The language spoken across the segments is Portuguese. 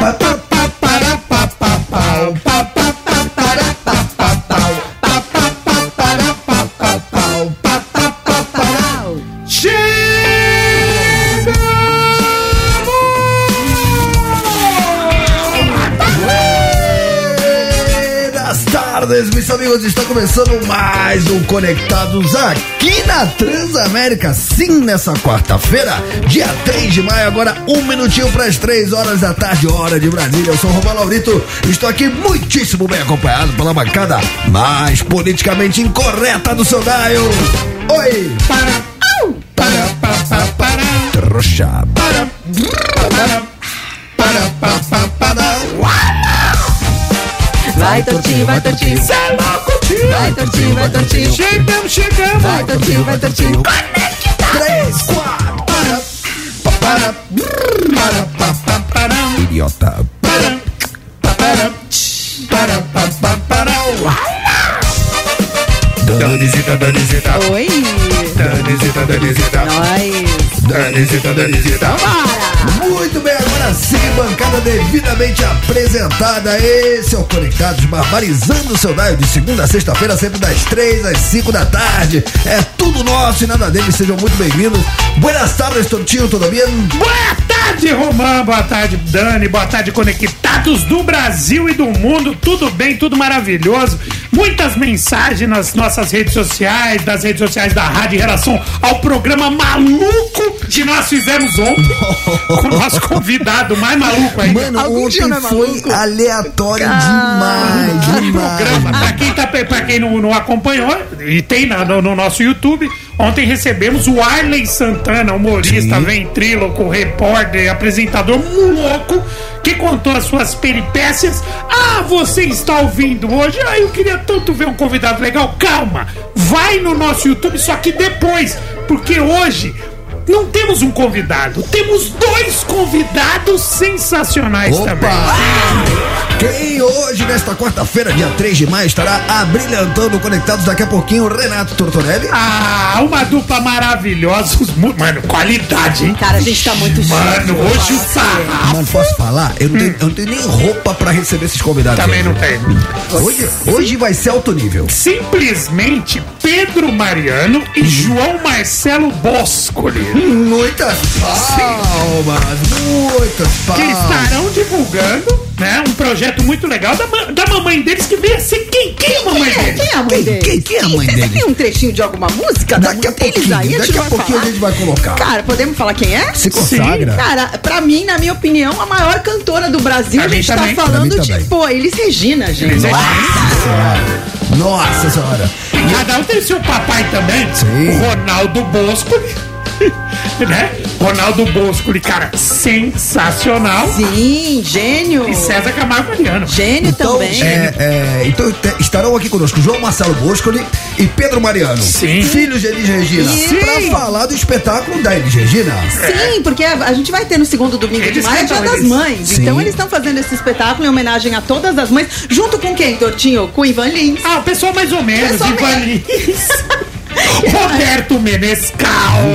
Buenas tardes, meus amigos. Está começando mais um Conectados aqui na Transamérica. Sim, nessa quarta-feira, dia 3 de maio, agora um minutinho para as 3 horas da tarde, hora de Brasília. Eu sou o Romão Laurito. Estou aqui muitíssimo bem acompanhado pela bancada mais politicamente incorreta do seu Daio. Oi! Para, para, para, para, para, para, para, para, para, Vai tortinho, vai tortinho. Cê é louco, tio! Vai tortinho, vai tortinho. Chegamos, chegamos! Vai tortinho, vai tortinho. Três, quatro. Para, para, para, para, para, para, Idiota. para, para, para, para, Oi. Danisita, Danisita, Nós. Danisita, Danisita. Para. Muito bem, agora sim, bancada devidamente apresentada. Esse é o Conectados, barbarizando o seu Daio de segunda a sexta-feira, sempre das três às cinco da tarde. É tudo nosso e nada deles, sejam muito bem-vindos. Buenas tardes, Tortinho, tudo bem? Boa tarde, Romã. Boa tarde, Dani. Boa tarde, conectados do Brasil e do mundo. Tudo bem, tudo maravilhoso. Muitas mensagens nas nossas redes sociais, das redes sociais da rádio em relação ao programa maluco que nós fizemos ontem com o nosso convidado mais maluco aí. Mano, Algum ontem é foi maluco? aleatório demais, programa. demais. Pra quem, tá, pra quem não, não acompanhou, e tem na- no, no nosso YouTube, ontem recebemos o Arley Santana, humorista, Sim. ventríloco, repórter, apresentador louco, que contou as suas peripécias. Ah, você está ouvindo hoje? Ah, eu queria tanto ver um convidado legal. Calma, vai no nosso YouTube, só que depois, porque hoje. Não temos um convidado, temos dois convidados sensacionais também. Opa! Quem hoje, nesta quarta-feira, dia 3 de maio, estará abrilhantando Conectados daqui a pouquinho, Renato Tortorelli. Ah, uma dupla maravilhosa. Mano, qualidade, hein? Cara, a gente tá muito chique. Mano, hoje o sarrafo Mano, posso falar? Eu não, tenho, eu não tenho nem roupa pra receber esses convidados. também não tem. Hoje, hoje vai ser alto nível. Simplesmente Pedro Mariano e João Marcelo Boscoli. Muitas palmas, muitas Que palmas. estarão divulgando, né? Um projeto muito legal da, ma- da mamãe deles que veio a ser quem? Quem é a mamãe é, deles? quem é a mãe Quem- dele? quem- quem é a mãe Você dele? tem um trechinho de alguma música da Daqui a deles pouquinho, aí? daqui a vai pouquinho falar? a gente vai colocar. Cara, podemos falar quem é? Se consagra. Cara, pra mim, na minha opinião, a maior cantora do Brasil, Pra a mim gente tá também. Falando de, pô, Elis Regina, gente. Elis. Nossa senhora. Nossa senhora. Cada um tem seu papai também. Sim. O Ronaldo Boscoli. Né? Ronaldo Boscoli, cara, sensacional. Sim, gênio. E César Camargo Mariano. Gênio Então, também. é, é, então estarão aqui conosco João Marcelo Boscoli e Pedro Mariano. Sim. Filhos de Elis Regina. Sim. Pra falar do espetáculo da Elis Regina. Sim, porque a, a gente vai ter no segundo domingo de Eles maio é Dia das. Mães. Sim. Então eles estão fazendo esse espetáculo em homenagem a todas as mães, junto com quem, Tortinho? Com o Ivan Lins. Ah, o pessoal mais ou menos. Pessoal Ivan Lins. Roberto Menescal.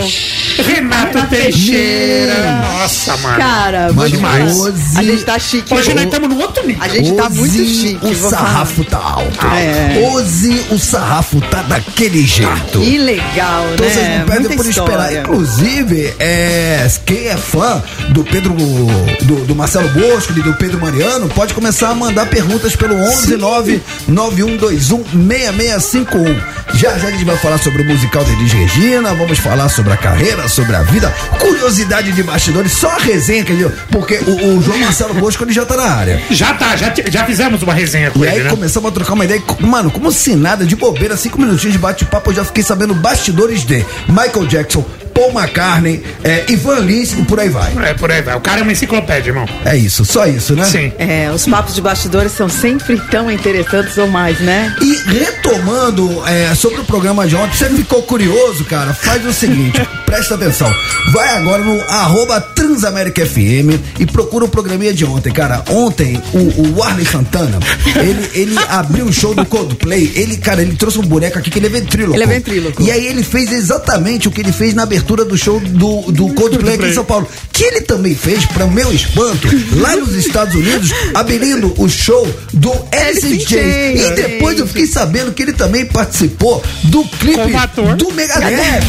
Renato Teixeira. Nossa, mano. Cara, Mano, demais. hoje- A gente tá chique. Hoje nós estamos no outro nível. A gente tá muito chique. O sarrafo tá alto. É. Hoje o sarrafo tá daquele jeito. Que legal, Então vocês né? não perdem Muita por esperar. Inclusive, é, quem é fã do Pedro, do, do Marcelo Bosco e do Pedro Mariano, pode começar a mandar perguntas pelo 119 9121 6651. Já já a gente vai falar sobre o musical de Elis Regina, vamos falar sobre a carreira, sobre a vida, curiosidade de bastidores, só a resenha que ele, porque o, o João Marcelo Bosco ele já tá na área. Já tá, já, já fizemos uma resenha com E aí ele, né? começamos a trocar uma ideia. e, Mano, como se nada, de bobeira, cinco minutinhos de bate-papo, eu já fiquei sabendo bastidores de Michael Jackson, Paul McCartney, é, Ivan Lins e por aí vai. É, por aí vai. O cara é uma enciclopédia, irmão. É isso, só isso, né? Sim. É, os papos de bastidores são sempre tão interessantes ou mais, né? E retomando é, sobre o programa de ontem, você ficou curioso, cara? Faz o seguinte, presta atenção. Vai agora no arroba Transamérica FM e procura o programinha de ontem, cara. Ontem, o, o Arley Santana, ele, ele abriu o show do Coldplay. Ele, cara, ele trouxe um boneco aqui que ele é ventríloco. Ele é ventríloco. E aí ele fez exatamente o que ele fez na abertura do show do, do Coldplay aqui em São Paulo. que ele também fez, para meu espanto, lá nos Estados Unidos, abrindo o show do Alice. E depois eu fiquei sabendo que ele também participou do clipe do Megadeth.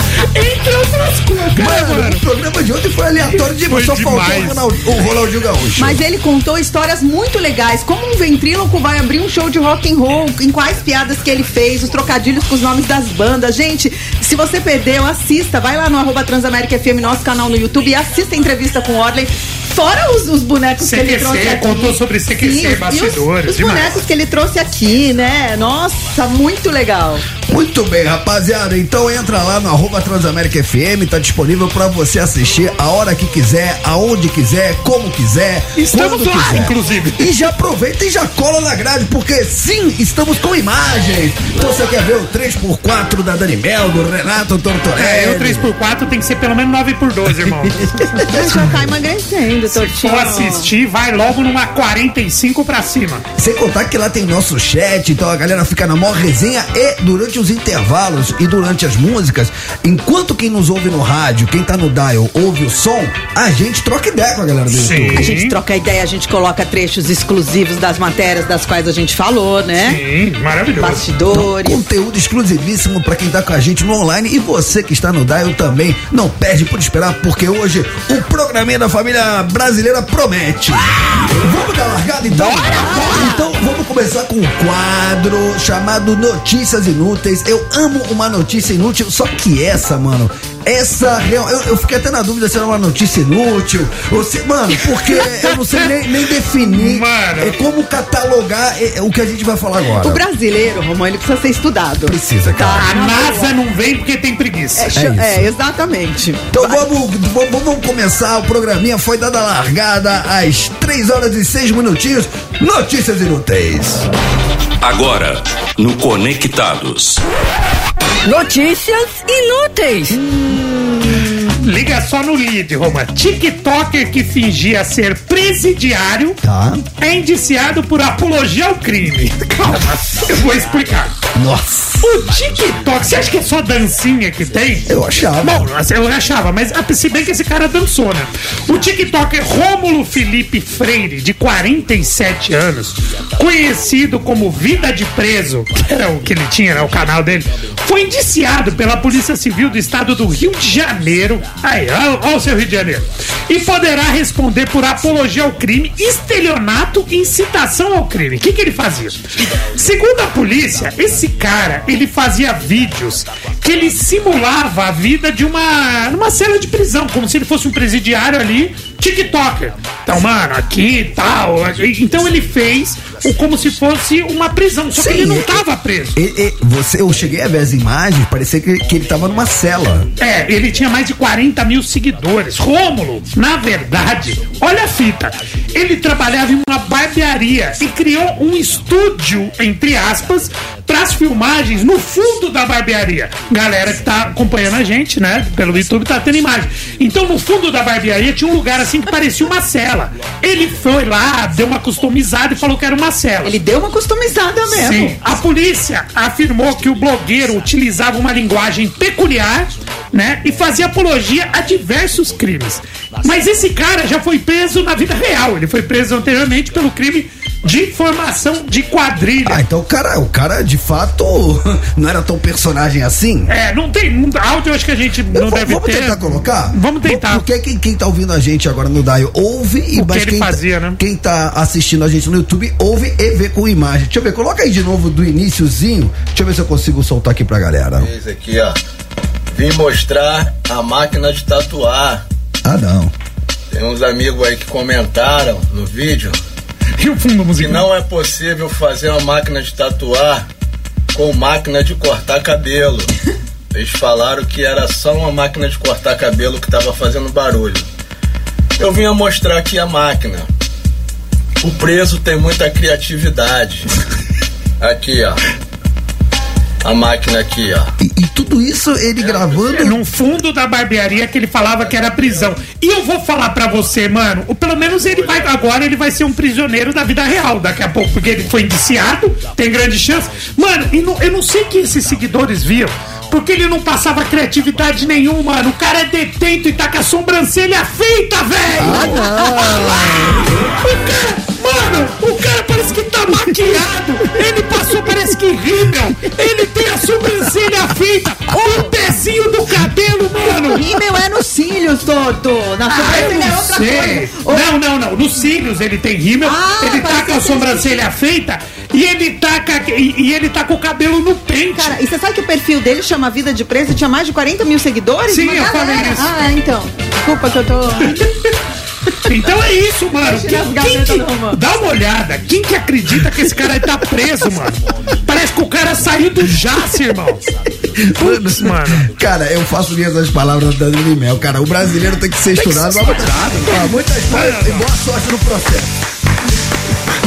Entre outras coisas. Mano, mano, o programa de ontem foi aleatório demais. Só faltou o, o Ronaldinho Gaúcho. Mas ele contou histórias muito legais. Como um ventríloco vai abrir um show de rock and roll, em quais piadas que ele fez, os trocadilhos com os nomes das bandas. Gente, se você perdeu, assista. Vai lá no arroba Transamérica FM, nosso canal no YouTube, e assista a entrevista com o Orley. Fora os, os bonecos CQC, que ele trouxe aqui. contou sobre CQC, Sim, bastidores. Os, os bonecos que ele trouxe aqui, né? Nossa, muito legal. Muito bem, rapaziada. Então entra lá no arroba Transamérica FM, tá disponível pra você assistir a hora que quiser, aonde quiser, como quiser. Estamos quando lá, quiser. inclusive. E já aproveita e já cola na grade, porque sim, estamos com imagens. Então você quer ver o 3x4 da Dani Mel, do Renato Tortorelli? É, eu 3x4 tem que ser pelo menos 9x12, irmão. Já tá emagrecendo, Se Tortinho. for assistir, vai logo numa 45 pra cima. Sem contar que lá tem nosso chat, então a galera fica na maior resenha e durante os intervalos e durante as músicas, enquanto quem nos ouve no rádio, quem tá no dial, ouve o som, a gente troca ideia com a galera do Sim. YouTube. A gente troca ideia, a gente coloca trechos exclusivos das matérias das quais a gente falou, né? Sim, maravilhoso. Bastidores. Conteúdo exclusivíssimo pra quem tá com a gente no online e você que está no dial também. Não perde por esperar, porque hoje o programinha da família brasileira promete. Vamos dar largada então? Então vamos começar com um quadro chamado Notícias Inúteis. Eu amo uma notícia inútil, só que essa, mano. Essa real, eu, eu fiquei até na dúvida se era uma notícia inútil. Ou se, mano, porque eu não sei nem, nem definir Mano. é, como catalogar é, o que a gente vai falar agora. O brasileiro, Romão, ele precisa ser estudado. Precisa, cara. A NASA não vem porque tem preguiça. É, isso. é, exatamente. Então vamos, vamos, vamos começar. O programinha foi dada a largada às 3 horas e 6 minutinhos. Notícias inúteis. Agora, no Conectados. Notícias inúteis. Liga só no lead, Roma. TikToker que fingia ser presidiário Tá. é indiciado por apologia ao crime. Calma, eu vou explicar. Nossa. O TikTok, você acha que é só dancinha que tem? Eu achava. Bom, eu achava, mas ah, se bem que esse cara dançou, né? O TikToker Rômulo Felipe Freire, de 47 anos, conhecido como Vida de Preso, que era o que ele tinha, era o canal dele, foi indiciado pela Polícia Civil do Estado do Rio de Janeiro. Aí, olha o seu Rio de Janeiro. E poderá responder por apologia ao crime, estelionato e incitação ao crime. O que, que ele fazia? Segundo a polícia, esse cara, ele fazia vídeos que ele simulava a vida de uma numa cela de prisão, como se ele fosse um presidiário ali, TikToker. Então, mano, aqui e tal. Então ele fez como se fosse uma prisão, só que ele não e- tava preso. e- e- você, eu cheguei a ver as imagens, parecia que, que ele tava numa cela. É, ele tinha mais de 40 mil seguidores. Rômulo, na verdade, olha a fita. Ele trabalhava em uma barbearia e criou um estúdio, entre aspas, para as filmagens no fundo da barbearia. Galera que tá acompanhando a gente, né, pelo YouTube, tá tendo imagem. Então, no fundo da barbearia tinha um lugar assim que parecia uma cela. Ele foi lá, deu uma customizada e falou que era uma cela. Ele deu uma customizada mesmo. Sim. A polícia afirmou que o blogueiro utilizava uma linguagem peculiar, né? E fazia apologia a diversos crimes. Mas esse cara já foi preso na vida real. Ele foi preso anteriormente pelo crime de formação de quadrilha. Ah, então o cara, o cara de fato não era tão personagem assim? É, não tem. Áudio eu acho que a gente não vou- deve vamos ter. tentar colocar? Vamos tentar. Porque quem, quem tá ouvindo a gente agora no Dial ouve e O que mas ele quem, tá- fazia, né? quem tá assistindo a gente no YouTube ouve e vê com imagem. Deixa eu ver, coloca aí de novo do iníciozinho. Deixa eu ver se eu consigo soltar aqui pra galera. Esse aqui, ó. Vim mostrar a máquina de tatuar. Ah, não. Tem uns amigos aí que comentaram no vídeo E o fundo que musical? não é possível fazer uma máquina de tatuar com máquina de cortar cabelo. Eles falaram que era só uma máquina de cortar cabelo que estava fazendo barulho. Eu vim a mostrar aqui a máquina. O preso tem muita criatividade. Aqui, ó. A máquina aqui, ó. E, e tudo isso ele gravando. É, num fundo da barbearia que ele falava que era prisão. E eu vou falar pra você, mano, ou pelo menos ele vai agora ele vai ser um prisioneiro da vida real daqui a pouco, porque ele foi indiciado, tem grande chance. Mano, e não- eu não sei que esses seguidores viam. Porque ele não passava criatividade nenhuma, mano. O cara é detento e tá com a sobrancelha feita, velho! O cara, mano, o cara parece que tá maquiado. Ele passou, parece que rímel. Ele tem a sobrancelha feita. O pezinho do cabelo, mano. Rímel é nos cílios, Toto. Na Ah, sobrancelha é não outra sei. coisa. Não, não, não. Nos cílios ele tem rímel, Ah, ele tá com a que sobrancelha feita e ele tá com, e, e ele tá com o cabelo no pente. Cara, e você sabe que o perfil dele chama Vida de Preso tinha mais de 40 mil seguidores? Sim, Uma eu galera. falei isso. Ah, então. Desculpa que eu tô. Então é isso, mano. Quem, quem que, do dá uma olhada. Quem que acredita que esse cara aí tá preso, mano? Parece que o cara saiu do Jace, irmão. Putz, mano. Cara, eu faço minhas as palavras da Dani Mel. Cara, o brasileiro tem que ser que estudado. ser mas muitas- estudado, Ah, muitas coisas e boa sorte no processo.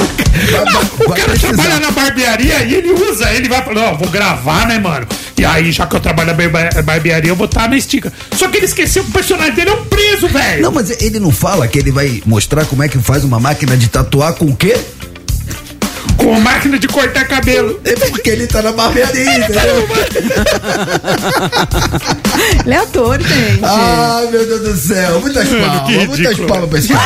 O cara trabalha na barbearia e ele usa, ele vai falar, ó, vou gravar, né, mano? E aí, já que eu trabalho na barbearia, eu vou estar na estica. Só que ele esqueceu que o personagem dele é um preso, velho. Não, mas ele não fala que ele vai mostrar como é que faz uma máquina de tatuar com o quê? Com máquina de cortar cabelo. É porque ele tá na barbearia, entendeu? Ele é ator, gente. Ai, meu Deus do céu. Muitas Mano, palmas, muitas palmas pra esse cara.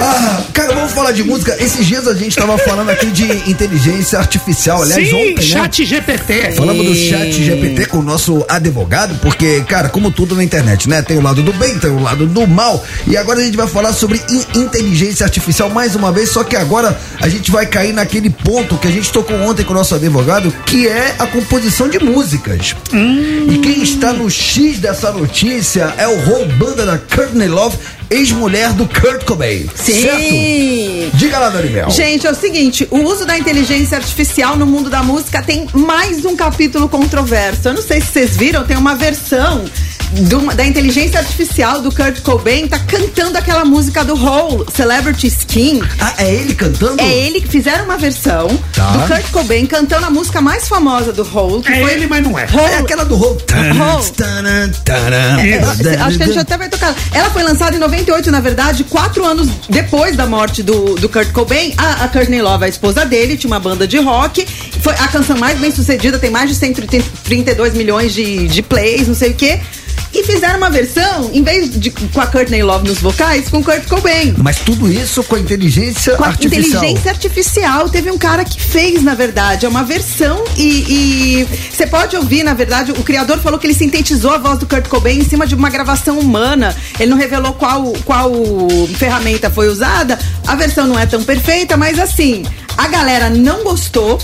Ah, cara, vamos falar de música. Esses dias a gente tava falando aqui de inteligência artificial. Aliás, Sim, ontem, né? chat GPT. Falamos do chat GPT com o nosso advogado, porque, cara, como tudo na internet, né? Tem o lado do bem, tem o lado do mal. E agora a gente vai falar sobre in- inteligência artificial mais uma vez, só que agora a gente vai cair naquele ponto que a gente tocou ontem com o nosso advogado, que é a composição de músicas. E quem está no X dessa notícia é o Raul Banda da Courtney Love, ex-mulher do Kurt Cobain. Sim. Certo? Diga lá, Dorival. Gente, é o seguinte, o uso da inteligência artificial no mundo da música tem mais um capítulo controverso. Eu não sei se vocês viram, tem uma versão do- da inteligência artificial do Kurt Cobain tá cantando aquela música do Hole, Celebrity Skin. Ah, é ele cantando? É ele que fizeram uma versão Tá. do Kurt Cobain cantando a música mais famosa do Hole, que É foi ele, mas não é. Hole. É aquela do. Raul. Isso. É, Acho que a gente até vai tocar. Ela foi lançada em 98, na verdade, quatro anos depois da morte do, do Kurt Cobain. A, a Courtney Love, a esposa dele, tinha uma banda de rock. Foi a canção mais bem sucedida, tem mais de 132 milhões de, de plays, não sei o quê. E fizeram uma versão, em vez de com a Courtney Love nos vocais, com Kurt Cobain. Mas tudo isso com a inteligência Com a artificial. inteligência artificial. Teve um cara que fez, na verdade. É uma versão e você pode ouvir, na verdade, o criador falou que ele sintetizou a voz do Kurt Cobain em cima de uma gravação humana. Ele não revelou qual, qual ferramenta foi usada. A versão não é tão perfeita, mas assim, a galera não gostou.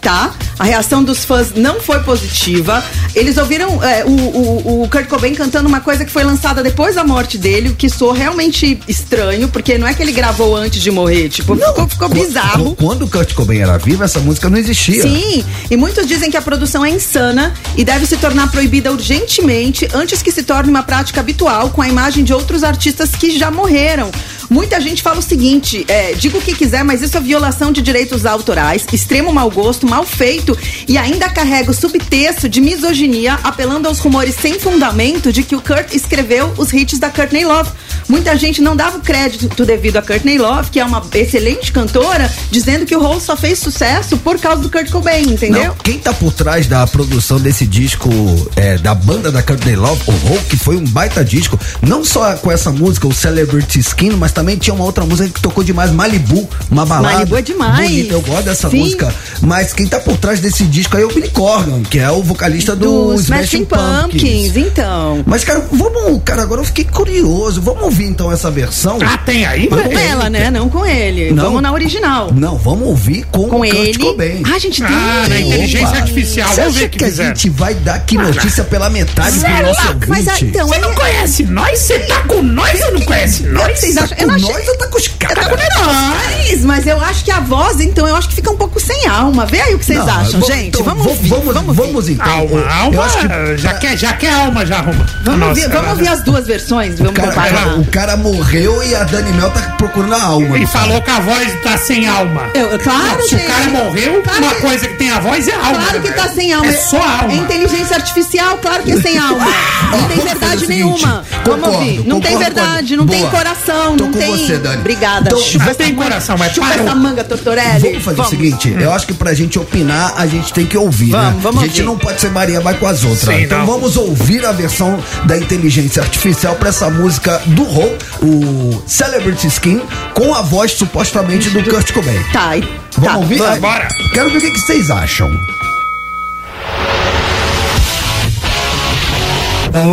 Tá? A reação dos fãs não foi positiva. Eles ouviram é, o, o, o Kurt Cobain cantando uma coisa que foi lançada depois da morte dele, o que soou realmente estranho, porque não é que ele gravou antes de morrer, tipo, ficou, ficou Qu- bizarro. qu- Quando o Kurt Cobain era vivo, essa música não existia. Sim, e muitos dizem que a produção é insana e deve se tornar proibida urgentemente antes que se torne uma prática habitual com a imagem de outros artistas que já morreram. Muita gente fala o seguinte: é, diga o que quiser, mas isso é violação de direitos autorais, extremo mau gosto, mal feito e ainda carrega o subtexto de misoginia, apelando aos rumores sem fundamento de que o Kurt escreveu os hits da Courtney Love. Muita gente não dava o crédito devido a Courtney Love, que é uma excelente cantora, dizendo que o Rose só fez sucesso por causa do Kurt Cobain, entendeu? Não, quem tá por trás da produção desse disco é, da banda da Courtney Love, o Hulk, que foi um baita disco, não só com essa música, o Celebrity Skin, mas também tinha uma outra música que tocou demais, Malibu, uma balada. Malibu é demais. Bonita, eu gosto dessa Sim. música, mas quem tá por trás desse disco aí é o Billy Corgan, que é o vocalista do, Dos Smashing Pumpkins, então. Mas, cara, vamos, cara, agora eu fiquei curioso, vamos ouvir então essa versão? Ah, tem aí, Com velho? ela, né? Não com ele. Não. Vamos na original. Não, vamos ouvir com, Com o Kurt ele. Cobain. Ah, gente, tem. Ah, na inteligência Opa. artificial. Você Vamos acha ver que que a gente vai dar aqui notícia pela metade pro é nosso louco, ouvinte? Mas então, Você ele- não conhece nós? Você tá com nós ou não conhece que nós? vocês acham? Tá Eu com não achei. nós ou tá com os caras? Nós, mas eu acho que a voz, então, eu acho que fica um pouco sem alma. Vê aí o que vocês Não, acham, vamos- gente. então, vamos vamos, ouvir. vamos, vamos vamos, ouvir. então. Alma, alma, eu acho que já, quer, já quer alma, já arruma. Vamos, Nossa, ouvir, vamos ouvir as duas versões. Vamos Cara, comparar. O cara morreu e a Dani Mel tá procurando a alma. E falou que a voz tá sem alma. Eu, claro, Se o cara morreu, Claro uma que- coisa que tem a voz é alma. Claro que né, tá velho? sem alma. É só alma. É inteligência artificial, claro que é sem alma. Não tem verdade o nenhuma. concordo, Vamos ouvir. Não tem concordo verdade, com- não tem coração, Tô não com tem. você, Dani. Obrigada. Então, Chupa tem coração, mas Chupa essa manga, Tortorelli. Vamos fazer o seguinte, Hum. eu acho que pra gente opinar, a gente tem que ouvir, Vamos, né? vamos a gente ouvir. não pode ser Maria vai com as outras. Sim, então não. vamos ouvir a versão da inteligência artificial pra essa música do Ho, o Celebrity Skin, com a voz supostamente do Kurt Cobain. Tá, Vamos tá, ouvir? vamos. Bora. Quero ver o que, que vocês acham.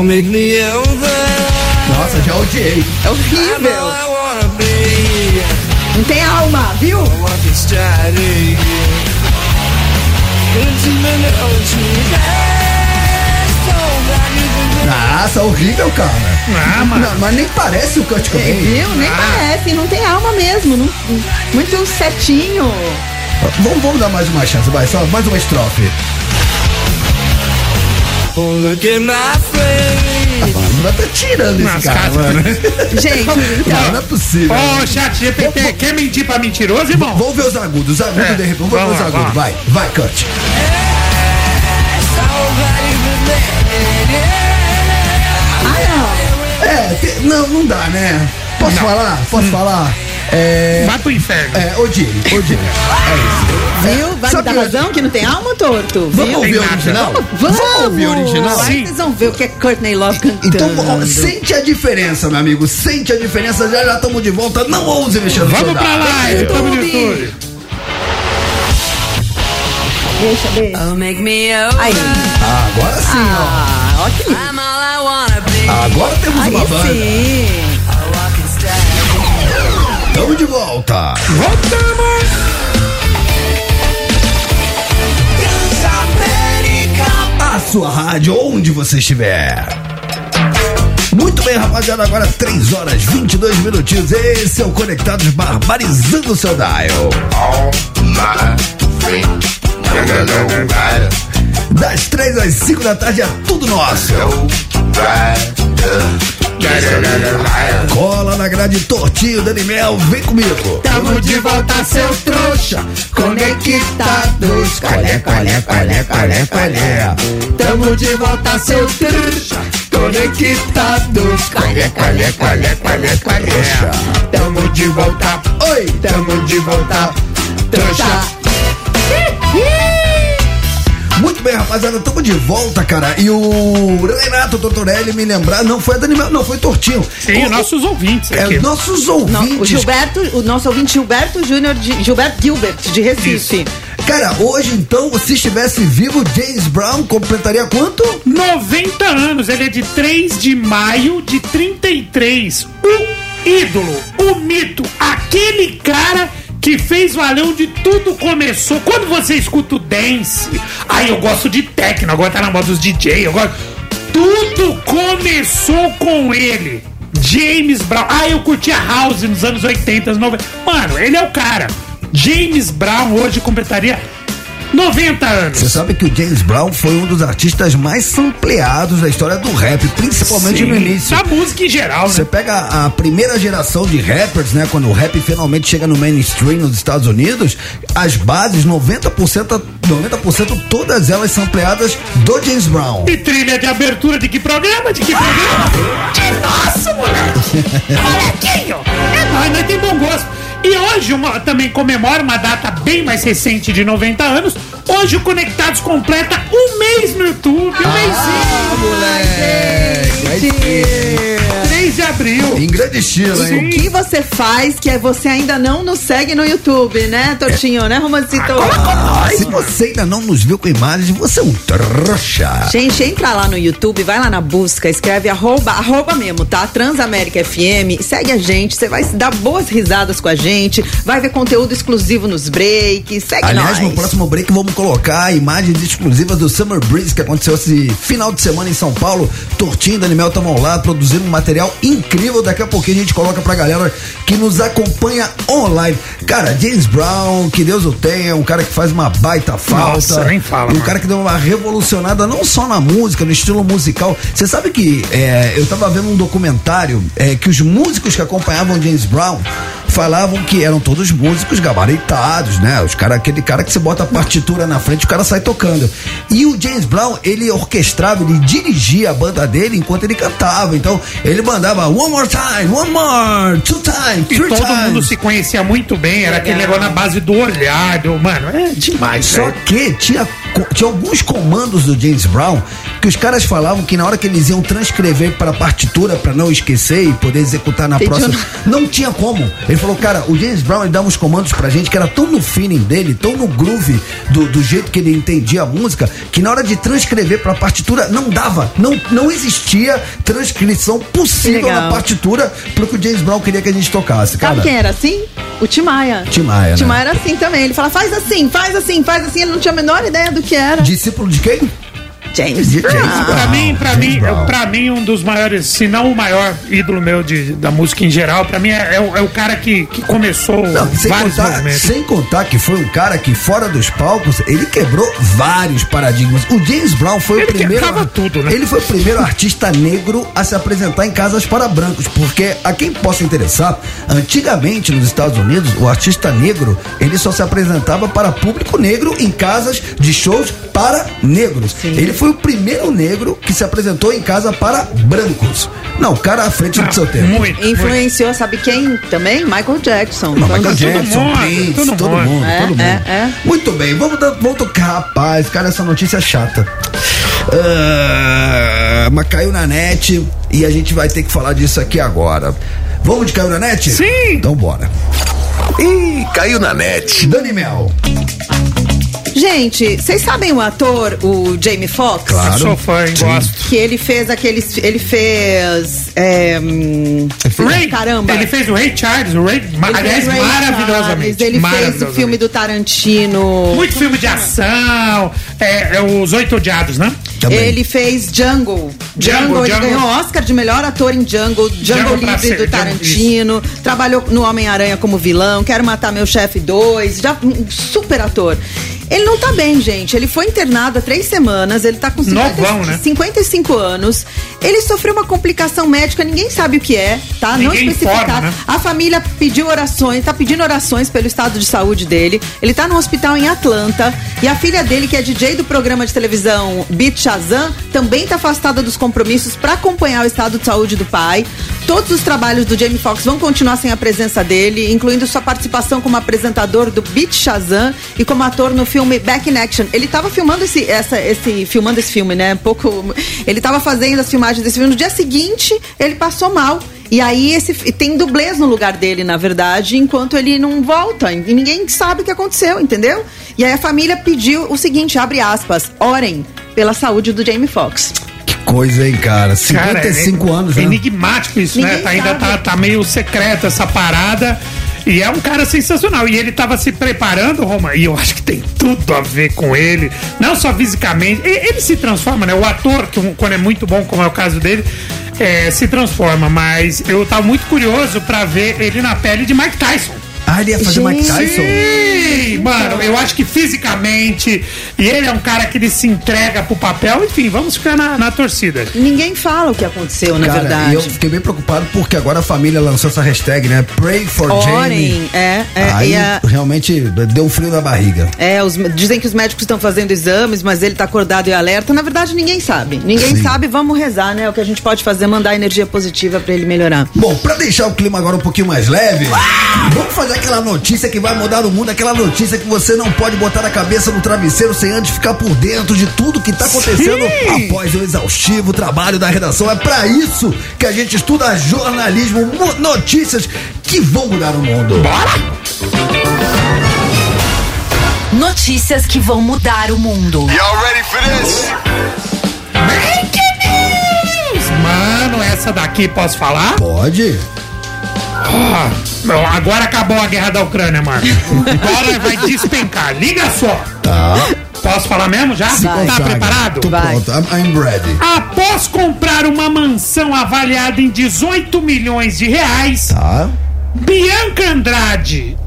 Make me. Nossa, já odiei. É horrível. Não tem alma, viu? Nossa, horrível, cara. Ah, mano. Não, mas nem parece o Kurt É, Cobain. viu? Nem parece, não tem alma mesmo. não- muito certinho. Vamos, vamos dar mais uma chance, vai, só mais uma estrofe. Oh, look at my. Tá tirando esse Nas cara, casas. mano. Gente, Não, então. não é possível. Ô, chat GPT, quer mentir pra mentiroso, irmão? Vamos ver os agudos, os agudos É, de repente. Vamos ver os agudos. Vai, vai, Kurt. Ah, É, te- não, não dá, né? Posso Não. falar? Posso falar? É. Vai pro inferno. É, odiei, odiei. É não. Viu? Vai me Sabe dar que- razão que não tem alma, torto? Vamos Viu? ouvir o original? Vamos! ouvir o original? Aí vocês vão ver o que é Courtney Love cantando. Então, ó, sente a diferença, meu amigo. Sente a diferença. Já já estamos de volta. Não ouse mexer no Vamos pra live, tamo no YouTube. Deixa, deixa. Oh, make me over. Aí. Ah, agora sim, Ah, ó que lindo. I'm all I wanna be. ó. Agora temos Aí uma banda. sim. Tamo de volta. Voltamos! A sua rádio, onde você estiver. Muito bem, rapaziada, agora 3 horas 22 minutinhos. Esse é o Conectados Barbarizando o seu dial. Das 3 às 5 da tarde é tudo nosso. Cola na grade tortinho, Dani Mel, vem comigo. Tamo de volta, seu trouxa. Conectados, colé, colé, colé, colé, colé. Tamo de volta, seu trouxa. Conectados, colé, colé, colé, colé, colé. Tamo de volta. Oi, Tamo de volta. Trouxa. Rapaziada, estamos de volta, cara. E o Renato Tortorelli me lembrar, não foi a Dani Mel, não, foi Tortinho. Tem O- os nossos ouvintes É, aqui. nossos ouvintes. o Gilberto, o nosso ouvinte Gilberto Júnior, de- Gilberto Gilbert, de Recife. Cara, hoje então, se estivesse vivo, James Brown completaria quanto? 90 anos, ele é de 3 de maio de 33. O ídolo, o mito, aquele cara que fez valer onde tudo começou. Quando você escuta o dance, aí eu gosto de techno, agora tá na moda dos DJ, eu gosto. Tudo começou com ele. James Brown. Ah, eu curtia House nos anos 80, anos 90. Mano, ele é o cara. James Brown hoje completaria 90 anos. Você sabe que o James Brown foi um dos artistas mais sampleados da história do rap, principalmente no Sim, início. Da música em geral, Você né? pega a primeira geração de rappers, né? Quando o rap finalmente chega no mainstream nos Estados Unidos, as bases, 90%, 90% todas elas são ampliadas do James Brown. E trilha de abertura de que programa? De que programa? De nosso, moleque! Molequinho! É nóis, nós tem bom gosto. E hoje uma- também comemora uma data bem mais recente de 90 anos. Hoje o Conectados completa um mês no YouTube. Um mêsinho. 3 de abril. Em grande estilo, O hein? que você faz que é você ainda não nos segue no YouTube, né, Tortinho, né, Romancito? Se você ainda não nos viu com imagens, você é um trouxa. Gente, entra lá no YouTube, vai lá na busca, escreve arroba, arroba mesmo, tá? Transamérica FM, segue a gente, você vai dar boas risadas com a gente. Gente. Vai ver conteúdo exclusivo nos breaks. Segue Aliás, nós. no próximo break vamos colocar imagens exclusivas do Summer Breeze que aconteceu esse final de semana em São Paulo. Tortinho e Daniel estão lá produzindo um material incrível. Daqui a pouquinho a gente coloca pra galera que nos acompanha online. Cara, James Brown, que Deus o tenha, um cara que faz uma baita falta. Nossa, nem fala, E um cara que deu uma revolucionada não só na música, no estilo musical. Você sabe que é, eu tava vendo um documentário é, que os músicos que acompanhavam James Brown falavam que eram todos músicos gabaritados, né? Os cara, aquele cara que você bota a partitura na frente, o cara sai tocando. E o James Brown, ele orquestrava, ele dirigia a banda dele enquanto ele cantava. Então, ele mandava one more time, one more, two times, E three todo times. mundo se conhecia muito bem, era aquele negócio na base do olhar, do, mano, é demais, Só que tinha, tinha alguns comandos do James Brown que os caras falavam que na hora que eles iam transcrever para a partitura para não esquecer e poder executar na Entendi. próxima, não tinha como. Ele falou, cara, o James Brown ele dava uns comandos pra gente que era tão no feeling dele, tão no groove do, do jeito que ele entendia a música, que na hora de transcrever para a partitura não dava, não, não existia transcrição possível na partitura pro que o James Brown queria que a gente tocasse, cara. Sabe quem era assim? O Timaya. Tim Maia, né? Timaya era assim também. Ele fala, faz assim, faz assim, faz assim. Ele não tinha a menor ideia do que era. Discípulo de quem? James Brown. James Brown. Pra mim, pra James mim, Brown. pra mim, um dos maiores, se não o maior ídolo meu de, da música em geral, pra mim é, é o, é o cara que, que começou Não, sem vários contar, movimentos. sem contar que foi um cara que, fora dos palcos, ele quebrou vários paradigmas. O James Brown foi Ele o primeiro. quebrava tudo, né? Ele foi o primeiro artista negro a se apresentar em casas para brancos. Porque, a quem possa interessar, antigamente nos Estados Unidos, o artista negro ele só se apresentava para público negro em casas de shows para negros. Ele foi o primeiro negro que se apresentou em casa para brancos. Não, o cara à frente do seu tempo. Ah, Muito, muito. Influenciou, sabe quem também? Michael Jackson. Não, Michael Jackson, mundo, Prince, todo todo, mundo. mundo, É, todo mundo. é, é. Muito bem, vamos, vamos tocar, rapaz, cara, essa notícia é chata. Ah, mas caiu na net e a gente vai ter que falar disso aqui agora. Vamos de caiu na net? Sim. Então bora. Ih, caiu na net. Dani Mel. Gente, vocês sabem o ator, o Jamie Foxx? Claro. Sou fã, gosto. Que ele fez aqueles. Ele fez. É, hum, Ray, Caramba. Ele fez o Ray Charles, o Ray, ma- ele aliás, fez Ray maravilhosamente. Charles, Ele fez o maravilhosamente. filme do Tarantino. Muito filme de ação, é, é os Oito Odiados, né? Também. Ele fez Django. Django, ele Django. ganhou Oscar de melhor ator em Django. Django, Django Livre ser- do Tarantino. Trabalhou no Homem-Aranha como vilão. Quero Matar Meu Chefe 2. Já, um super ator. Ele não tá bem, gente. Ele foi internado há três semanas. Ele tá com 50, Novão, né? 55 anos. Ele sofreu uma complicação médica, ninguém sabe o que é, tá? não Ninguém especificado. informa, né? A família pediu orações, tá pedindo orações pelo estado de saúde dele. Ele tá no hospital em Atlanta. E a filha dele, que é DJ do programa de televisão Beat Shazam, também tá afastada dos compromissos para acompanhar o estado de saúde do pai. Todos os trabalhos do Jamie Foxx vão continuar sem a presença dele, incluindo sua participação como apresentador do Beat Shazam e como ator no filme Back in Action. Ele tava filmando esse, essa, esse, filmando esse filme, né? Pouco. Ele tava fazendo as filmagens desse filme. No dia seguinte, ele passou mal. E aí esse, tem dublês no lugar dele, na verdade, enquanto ele não volta. E ninguém sabe o que aconteceu, entendeu? E aí a família pediu o seguinte, abre aspas, orem pela saúde do Jamie Foxx. Que coisa, hein, cara? Cara, 55 é, anos, é né? enigmático isso, Ninguém né? Tá, ainda tá, tá meio secreto essa parada. E é um cara sensacional. E ele tava se preparando, Roma, e eu acho que tem tudo a ver com ele. Não só fisicamente. Ele se transforma, né? O ator, que quando é muito bom, como é o caso dele, é, se transforma. Mas eu tava muito curioso pra ver ele na pele de Mike Tyson. Ah, ele ia fazer Mike Gente. Tyson? Sim, mano, eu acho que fisicamente. E ele é um cara que ele se entrega pro papel. Enfim, vamos ficar na, na torcida. Ninguém fala o que aconteceu, na Cara, verdade. e eu fiquei bem preocupado porque agora a família lançou essa hashtag, né? Pray for Jamie. Orem, é, é, Aí e a- realmente deu um frio na barriga. É, os- dizem que os médicos estão fazendo exames, mas ele tá acordado e alerta. Na verdade, ninguém sabe. Ninguém Sim. sabe, vamos rezar, né? O que a gente pode fazer é mandar energia positiva pra ele melhorar. Bom, pra deixar o clima agora um pouquinho mais leve, vamos fazer aquela notícia que vai mudar o mundo, aquela notícia que você não pode botar a cabeça no travesseiro sem antes ficar por dentro de tudo que tá acontecendo Sim. após o exaustivo trabalho da redação. É pra isso que a gente estuda jornalismo, notícias que vão mudar o mundo. Notícias que vão mudar o mundo. Y'all ready for this? Breaking News! Mano, essa daqui posso falar? Pode? Ah, agora acabou a guerra da Ucrânia, mano. Agora vai despencar. Liga só. Tá. Posso falar mesmo já? Se Tá consagra. preparado? Tô Vai. pronto. I'm, I'm ready. Após comprar uma mansão avaliada em 18 milhões de reais, Tá. Bianca Andrade,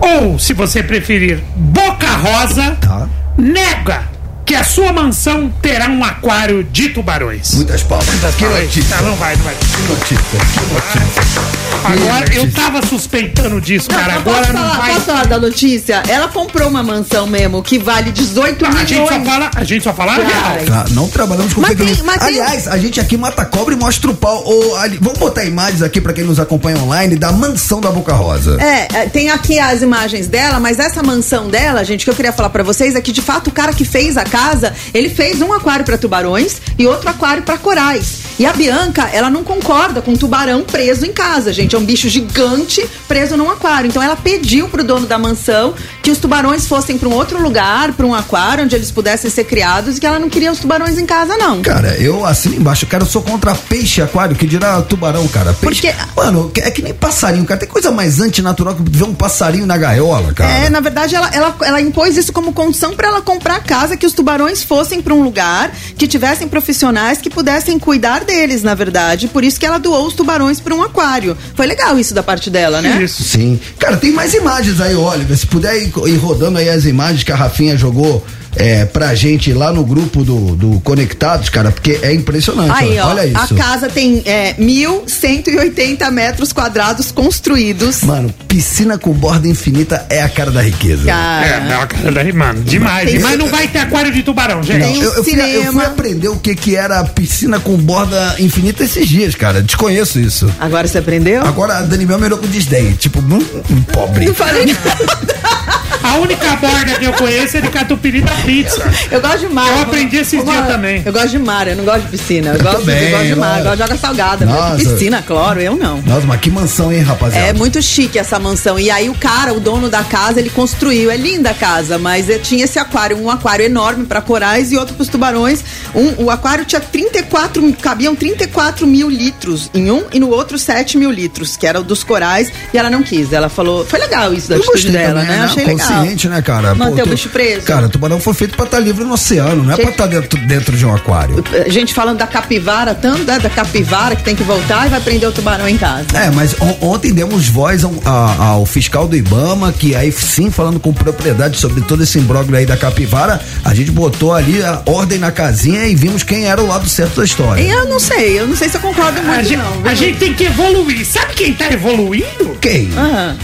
ou se você preferir, Boca Rosa, Tá. nega que a sua mansão terá um aquário de tubarões. Muitas palmas. Que notícia. Tá, não vai, não vai. Que notícia. Que notícia. Agora, eu tava suspeitando disso, cara. Não, Agora posso, não falar, vai. posso falar da notícia? Ela comprou uma mansão mesmo que vale 18 A milhões. gente só fala, a gente só fala a real. Tá, não trabalhamos com Mas tem- mas Aliás, a gente aqui mata cobra e mostra o pau. Ô, ali- vamos botar imagens aqui pra quem nos acompanha online da mansão da Boca Rosa. É, é, tem aqui as imagens dela, mas essa mansão dela, gente, que eu queria falar pra vocês é que de fato o cara que fez a casa, ele fez um aquário pra tubarões e outro aquário pra corais. E a Bianca, ela não concorda com um tubarão preso em casa, gente. É um bicho gigante preso num aquário. Então ela pediu pro dono da mansão que os tubarões fossem pra um outro lugar, pra um aquário onde eles pudessem ser criados e que ela não queria os tubarões em casa, não. Cara, eu assino embaixo, cara, eu sou contra peixe aquário, que dirá tubarão, cara. Peixe. Porque- Mano, é que nem passarinho, cara. Tem coisa mais antinatural que ver um passarinho na gaiola, cara. É, na verdade, ela, ela, ela impôs isso como condição para ela comprar a casa, que os tubarões fossem para um lugar, que tivessem profissionais que pudessem cuidar deles, na verdade. Por isso que ela doou os tubarões para um aquário. Foi legal isso da parte dela, né? Isso. Sim. Cara, tem mais imagens aí, Oliver. Se puder ir, ir rodando aí as imagens que a Rafinha jogou é, pra gente lá no grupo do, do Conectados, cara, porque é impressionante. Aí, ó, olha a isso. casa tem é, 1.180 metros quadrados construídos. Mano, piscina com borda infinita é a cara da riqueza. Cara, É, não, cara, daí, mano, demais. Tem- Mas não vai ter aquário de tubarão, gente. Tem eu, eu, fui, eu fui aprender o que, que era piscina com borda infinita esses dias, cara. Desconheço isso. agora você aprendeu? Agora a Dani Mel me olhou com desdém. Tipo, hum, hum, pobre. Não falei nada. A única borda que eu conheço é de catupiry da pizza. Eu gosto de mar. Eu aprendi esses dias também. Eu gosto de mar, eu não gosto de piscina. Eu, gosto, também, eu gosto de mar, eu gosto de água salgada. Nossa. Piscina, cloro, eu não. Nossa, mas que mansão, hein, rapaziada? É muito chique essa mansão. E aí o cara, o dono da casa, ele construiu. É linda a casa, mas tinha esse aquário, um aquário enorme para corais e outro para os tubarões. Um, o aquário tinha 34, cabiam 34 mil litros em um e no outro 7 mil litros, que era o dos corais. E ela não quis. Ela falou, foi legal isso da Eu atitude dela, também, né? Achei legal. Consciente, né, cara? Manter o tu- bicho preso. Cara, tubarão foi feito pra estar livre no oceano, não é Che- pra estar dentro, dentro de um aquário. A gente falando da capivara, tanto né, da capivara que tem que voltar e vai prender o tubarão em casa. É, mas on- ontem demos voz ao, a- ao fiscal do Ibama, que aí sim, falando com propriedade sobre todo esse imbróglio aí da capivara, a gente botou ali a ordem na casinha e vimos quem era o lado certo da história. Eu não sei, eu não sei se eu concordo A muito, gente, não. a gente tem que evoluir. Sabe quem tá evoluindo? Quem? Ah.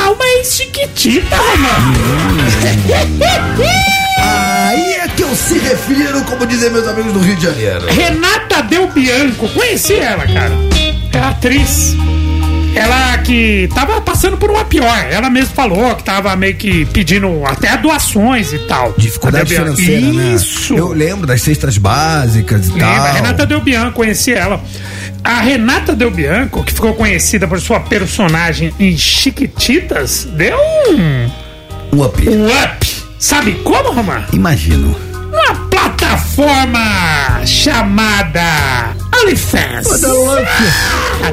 Ah, uma ex-chiquitita, mano. Aí é que eu se refiro, como dizem meus amigos do Rio de Janeiro. Renata Del Bianco. Conheci ela, cara. É atriz. Ela que tava passando por uma pior. Ela mesma falou que tava meio que pedindo até doações e tal. Dificuldade financeira, né? Isso. Eu lembro das cestas básicas e Lembra? tal. Renata Del Bianco, conheci ela. A Renata Del Bianco, que ficou conhecida por sua personagem em Chiquititas, deu um, Um up. um up. Sabe como, Romar? Imagino. Uma plataforma chamada OnlyFans. Ah,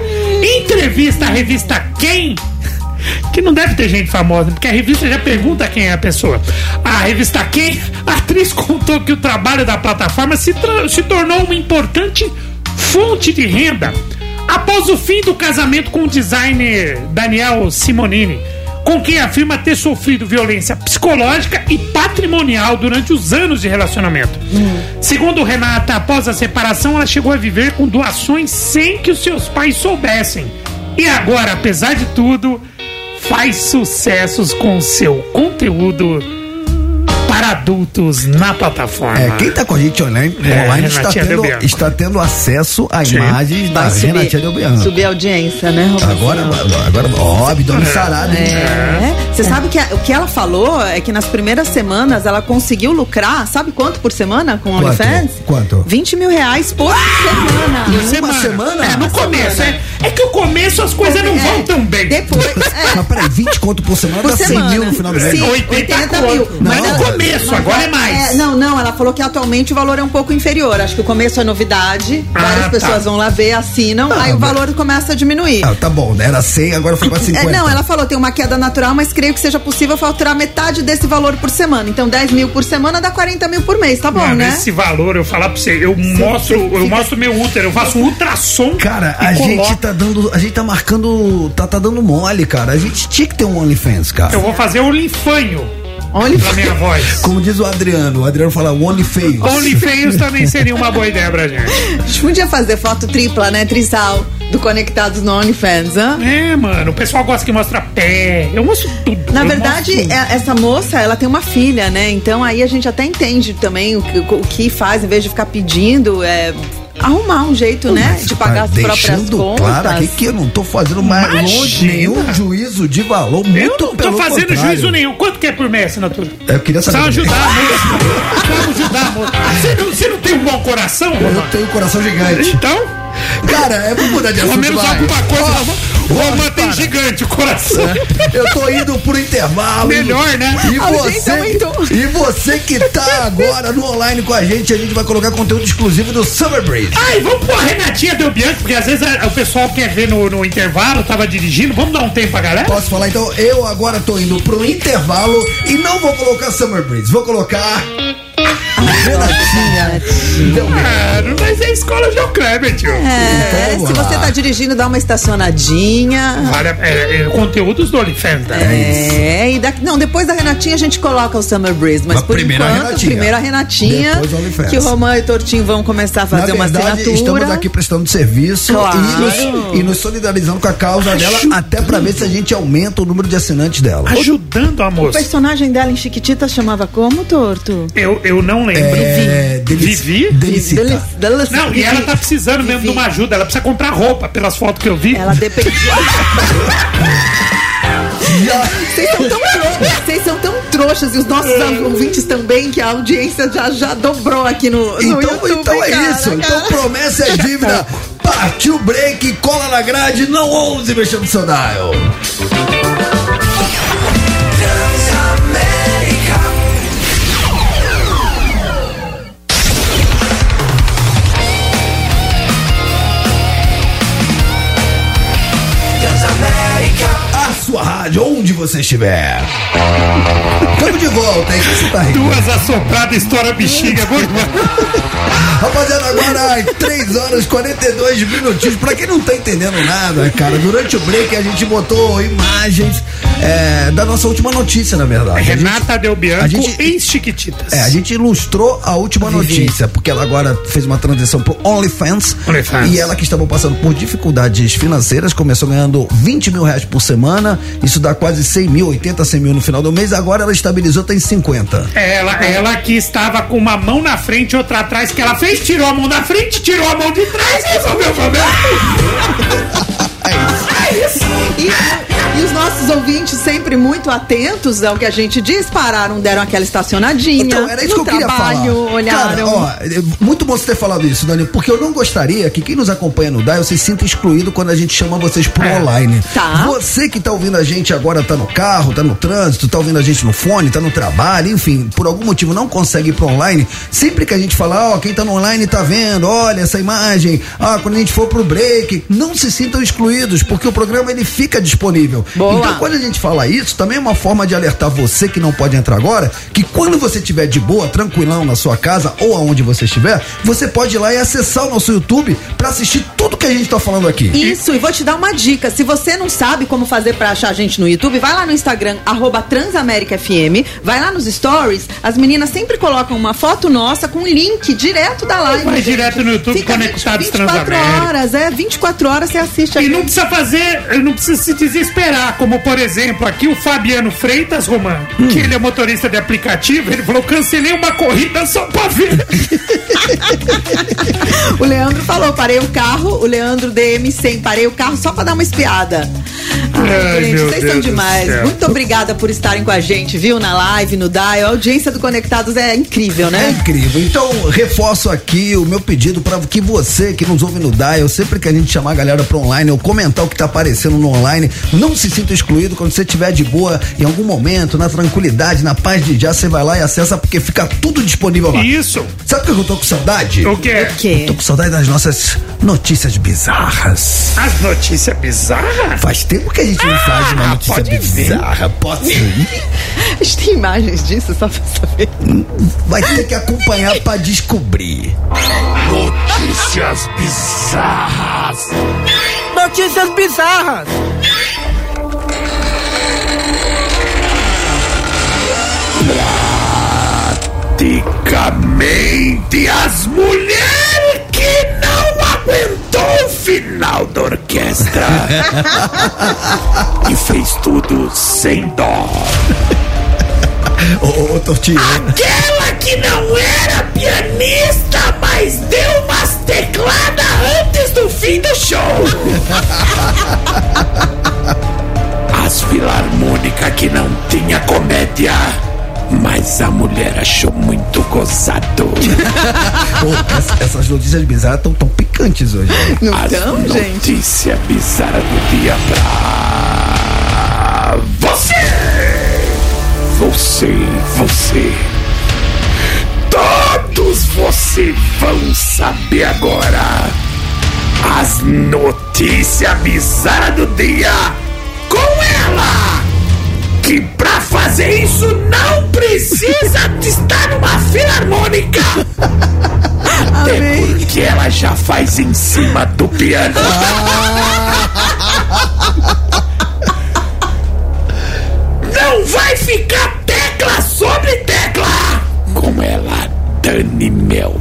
Entrevista à revista Quem? Que não deve ter gente famosa, porque a revista já pergunta quem é a pessoa. A revista Quem? A atriz contou que o trabalho da plataforma se, se tornou uma importante fonte de renda após o fim do casamento com o designer Daniel Simonini, com quem afirma ter sofrido violência psicológica e patrimonial durante os anos de relacionamento. Segundo Renata, após a separação, ela chegou a viver com doações sem que os seus pais soubessem. E agora, apesar de tudo, faz sucessos com seu conteúdo para adultos na plataforma. É, quem tá com a gente online, É, online está, tendo, está tendo acesso a Sim. imagens da Vai Renatinha Del Bianco. subir a audiência, né, Roberto? Agora, agora, ó, abdômen sarado, hein? É. Você sabe que a- o que ela falou é que nas primeiras semanas ela conseguiu lucrar, sabe quanto por semana com o Quanto? OnlyFans? Quanto? 20 mil reais por semana. Uma semana? É, no começo. É, é que o começo as coisas não É, vão tão bem. Depois, é, Mas peraí, 20 conto por semana Por dá 100 semana. mil no final do mês. Sim, 80 80 conto. mil. Mas Não, no começo, Mas agora é é- mais. é, não, não, ela falou que atualmente o valor é um pouco inferior. Acho que o começo é novidade, Ah, várias tá. pessoas vão lá ver, assinam, aí o valor começa a diminuir. Ah, tá bom, né? Era 100, agora foi pra 50. É, não, ela falou, tem uma queda natural, mas creio que seja possível faturar metade desse valor por semana. Então, 10 mil por semana dá 40 mil por mês, tá bom, Mano, né? esse valor, eu falar pra você, eu mostro, eu fica- mostro meu útero, eu faço um ultrassom. Cara, a gente coloco. tá dando. A gente tá marcando. Tá, tá dando mole, cara. A gente tinha que ter um OnlyFans, cara. Eu vou fazer o linfanho Only pra minha voz. Como diz o Adriano, o Adriano fala OnlyFans. OnlyFans também seria uma boa ideia pra gente. A gente podia fazer foto tripla, né? Trisal do Conectados no OnlyFans, hã? É, mano, o pessoal gosta que mostra pé. Eu mostro tudo. Na verdade, tudo. é- essa moça, ela tem uma filha, né? Então aí a gente até entende também o que, o que faz, em vez de ficar pedindo, é arrumar um jeito, né? Mas De pagar tá as próprias deixando contas. claro aqui que eu não tô fazendo mais Imagina. longe nenhum juízo de valor. Muito Eu não tô pelo fazendo contrário. juízo nenhum. Quanto que é por mês, assinatura? Eu queria saber. Também. ajudar moça. Vamos ajudar a moça. Você não, você não tem um bom coração, Eu Romano? tenho um coração gigante. Então, Cara, é vamos mudar de pelo assunto. menos vai. alguma coisa. Ó, o Romano ó, tem para. gigante o coração. Eu tô indo pro intervalo. Melhor, né? E você, aumentou. e você que tá agora no online com a gente, a gente vai colocar conteúdo exclusivo do Summer Breeze. Ai, vamos pôr a Renatinha Del Bianco, porque às vezes a- o pessoal quer ver no, no intervalo, tava dirigindo. Vamos dar um tempo pra galera? Posso falar então? Eu agora tô indo pro intervalo e não vou colocar Summer Breeze, vou colocar. Renatinha. Mano, mas é escola João Kleber, tio. É, Então, se você lá. tá dirigindo, dá uma estacionadinha. Olha, é, é, conteúdos do OnlyFans, né? É, e da- não, depois da Renatinha a gente coloca o Summer Breeze, mas Mas por primeiro a enquanto, Renatinha. primeiro a Renatinha, o que o Romã e o Tortinho vão começar a Na fazer uma verdade, assinatura. estamos aqui prestando serviço Claro. e, nos, e nos solidarizando com a causa dela, até pra ver se a gente aumenta o número de assinantes dela. Ajudando a O moça. personagem dela em Chiquititas chamava como, Torto? Eu, eu não lembro. É, delici- Vivi? Delicita. Delic- delic- Não, e ela tá precisando mesmo de Vivi. uma ajuda. Ela precisa comprar roupa, pelas fotos que eu vi. Ela depende. Vocês são tão trouxas, vocês são tão trouxas e os nossos ouvintes também, que a audiência já, já dobrou aqui no, no Então, YouTube. então é cara, isso. cara. Então promessa é dívida. Partiu o break, cola na grade, não ouse mexer no seu dial. Rádio, onde você estiver. Estamos de volta, hein? Você tá rindo? Duas assopradas, estoura bexiga. Vou- Rapaziada, agora 3 horas e 42 minutinhos. Pra quem não tá entendendo nada, cara, durante o break a gente botou imagens é, da nossa última notícia, na verdade. A gente- Renata Del Bianco a gente- em Chiquititas. É, a gente ilustrou a última notícia, porque ela agora fez uma transição pro OnlyFans. OnlyFans. E ela que estava passando por dificuldades financeiras, começou ganhando 20 mil reais por semana, isso dá quase 100 mil, 80, 100 mil no final do mês, agora ela estabilizou, tá em 50. Ela, ela que estava com uma mão na frente e outra atrás, que ela fez, tirou a mão da frente, tirou a mão de trás e resolveu o problema. E, e os nossos ouvintes, sempre muito atentos ao que a gente diz, pararam, deram aquela estacionadinha. Então, era isso que eu queria trabalho, falar. olharam. Cara, ó, é muito bom você ter falado isso, Dani, porque eu não gostaria que quem nos acompanha no Dial se sinta excluído quando a gente chama vocês pro É. online. Tá. Você que tá ouvindo a gente agora, tá no carro, tá no trânsito, tá ouvindo a gente no fone, tá no trabalho, enfim, por algum motivo não consegue ir pro online, sempre que a gente falar, ó, quem tá no online tá vendo, olha essa imagem, ah, quando a gente for pro break, não se sintam excluídos, porque o programa ele fica disponível. Boa. Então, quando a gente fala isso, também é uma forma de alertar você que não pode entrar agora, que quando você estiver de boa, tranquilão na sua casa ou aonde você estiver, você pode ir lá e acessar o nosso YouTube pra assistir tudo que a gente tá falando aqui. Isso, e vou te dar uma dica. Se você não sabe como fazer pra achar a gente no YouTube, vai lá no Instagram, arroba TransaméricaFM, vai lá nos stories, as meninas sempre colocam uma foto nossa com um link direto da live. Vai direto no YouTube, Fica Conectados 24 Transamérica. horas, é, 24 horas você assiste E aqui. não precisa fazer, não precisa se desesperar, como por exemplo, aqui o Fabiano Freitas, Romano, que ele é motorista de aplicativo, ele falou: cancelei uma corrida só pra ver. O Leandro falou, parei o carro, o Leandro DM100, parei o carro só pra dar uma espiada. Ai, Ai, gente, vocês Deus são demais. céu. Muito obrigada por estarem com a gente, viu? Na live, no Dial. A audiência do Conectados é incrível, É né? incrível. Então, reforço aqui o meu pedido para que você que nos ouve no Dial, sempre que a gente chamar a galera para online ou comentar o que tá aparecendo no online, não se sinta excluído quando você estiver de boa em algum momento, na tranquilidade, na paz de já, você vai lá e acessa porque fica tudo disponível lá. Isso. Sabe o que eu tô com saudade? O quê? Que? Tô com saudade das nossas notícias bizarras. As notícias bizarras? Faz tempo que a gente não faz uma Ah, notícia ver. bizarra. Pode ir. A gente tem imagens disso, só pra saber. Vai ter que acompanhar pra descobrir. Notícias bizarras. Notícias bizarras. Praticamente as mulheres que não aguentou o final da orquestra. e fez tudo sem dó. Ô, ô, ô Tortinho. Aquela que não era pianista, mas deu As filarmônicas que não tinha comédia, mas a mulher achou muito gozado. Essa- essas notícias bizarras estão tão picantes hoje. né? Não As então, gente? notícia bizarra do dia pra você. Você, você. Todos vocês vão saber agora as notícias bizarras do dia com ela. Que pra fazer isso não precisa de estar numa filarmônica. Até Amém. porque ela já faz em cima do piano. Não vai ficar tecla sobre tecla! Com ela, Dani Mel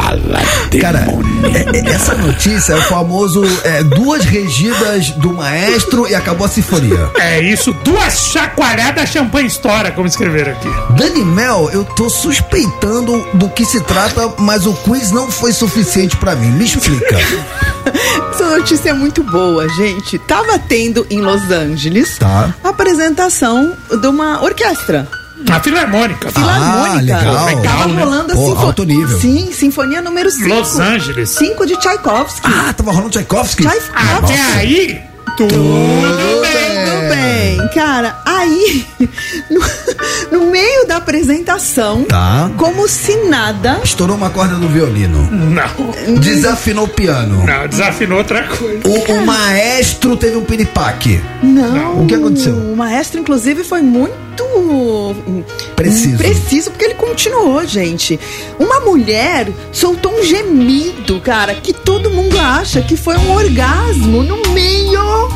fala Cara, é- é- essa notícia é o famoso é, duas regidas do maestro e acabou a sinfonia. É isso, duas chacoalhadas champanhe estoura, como escreveram aqui. Dani Mel, eu tô suspeitando do que se trata, mas o quiz não foi suficiente pra mim. Me explica. Essa notícia é muito boa, gente. Tava tendo em Los Angeles Tá. a apresentação de uma orquestra. A filarmônica. Filarmônica. Ah, legal. Tava né? rolando a Pô, sinfo- alto nível. Sim, Sinfonia número 5. Los Angeles. 5 de Tchaikovsky. Ah, tava rolando Tchaikovsky? Tchaikovsky. Até aí, tudo bem. Tudo bem, cara. Aí, no, no meio da apresentação, Tá. como se nada, Estourou uma corda do violino. Não, Desafinou o piano. não, desafinou outra coisa. O, o maestro teve um piripaque. não. O que aconteceu? O maestro, inclusive, foi muito hum, Preciso. Preciso, porque ele continuou, gente. Uma mulher soltou um gemido, cara, que todo mundo acha que foi um orgasmo no meio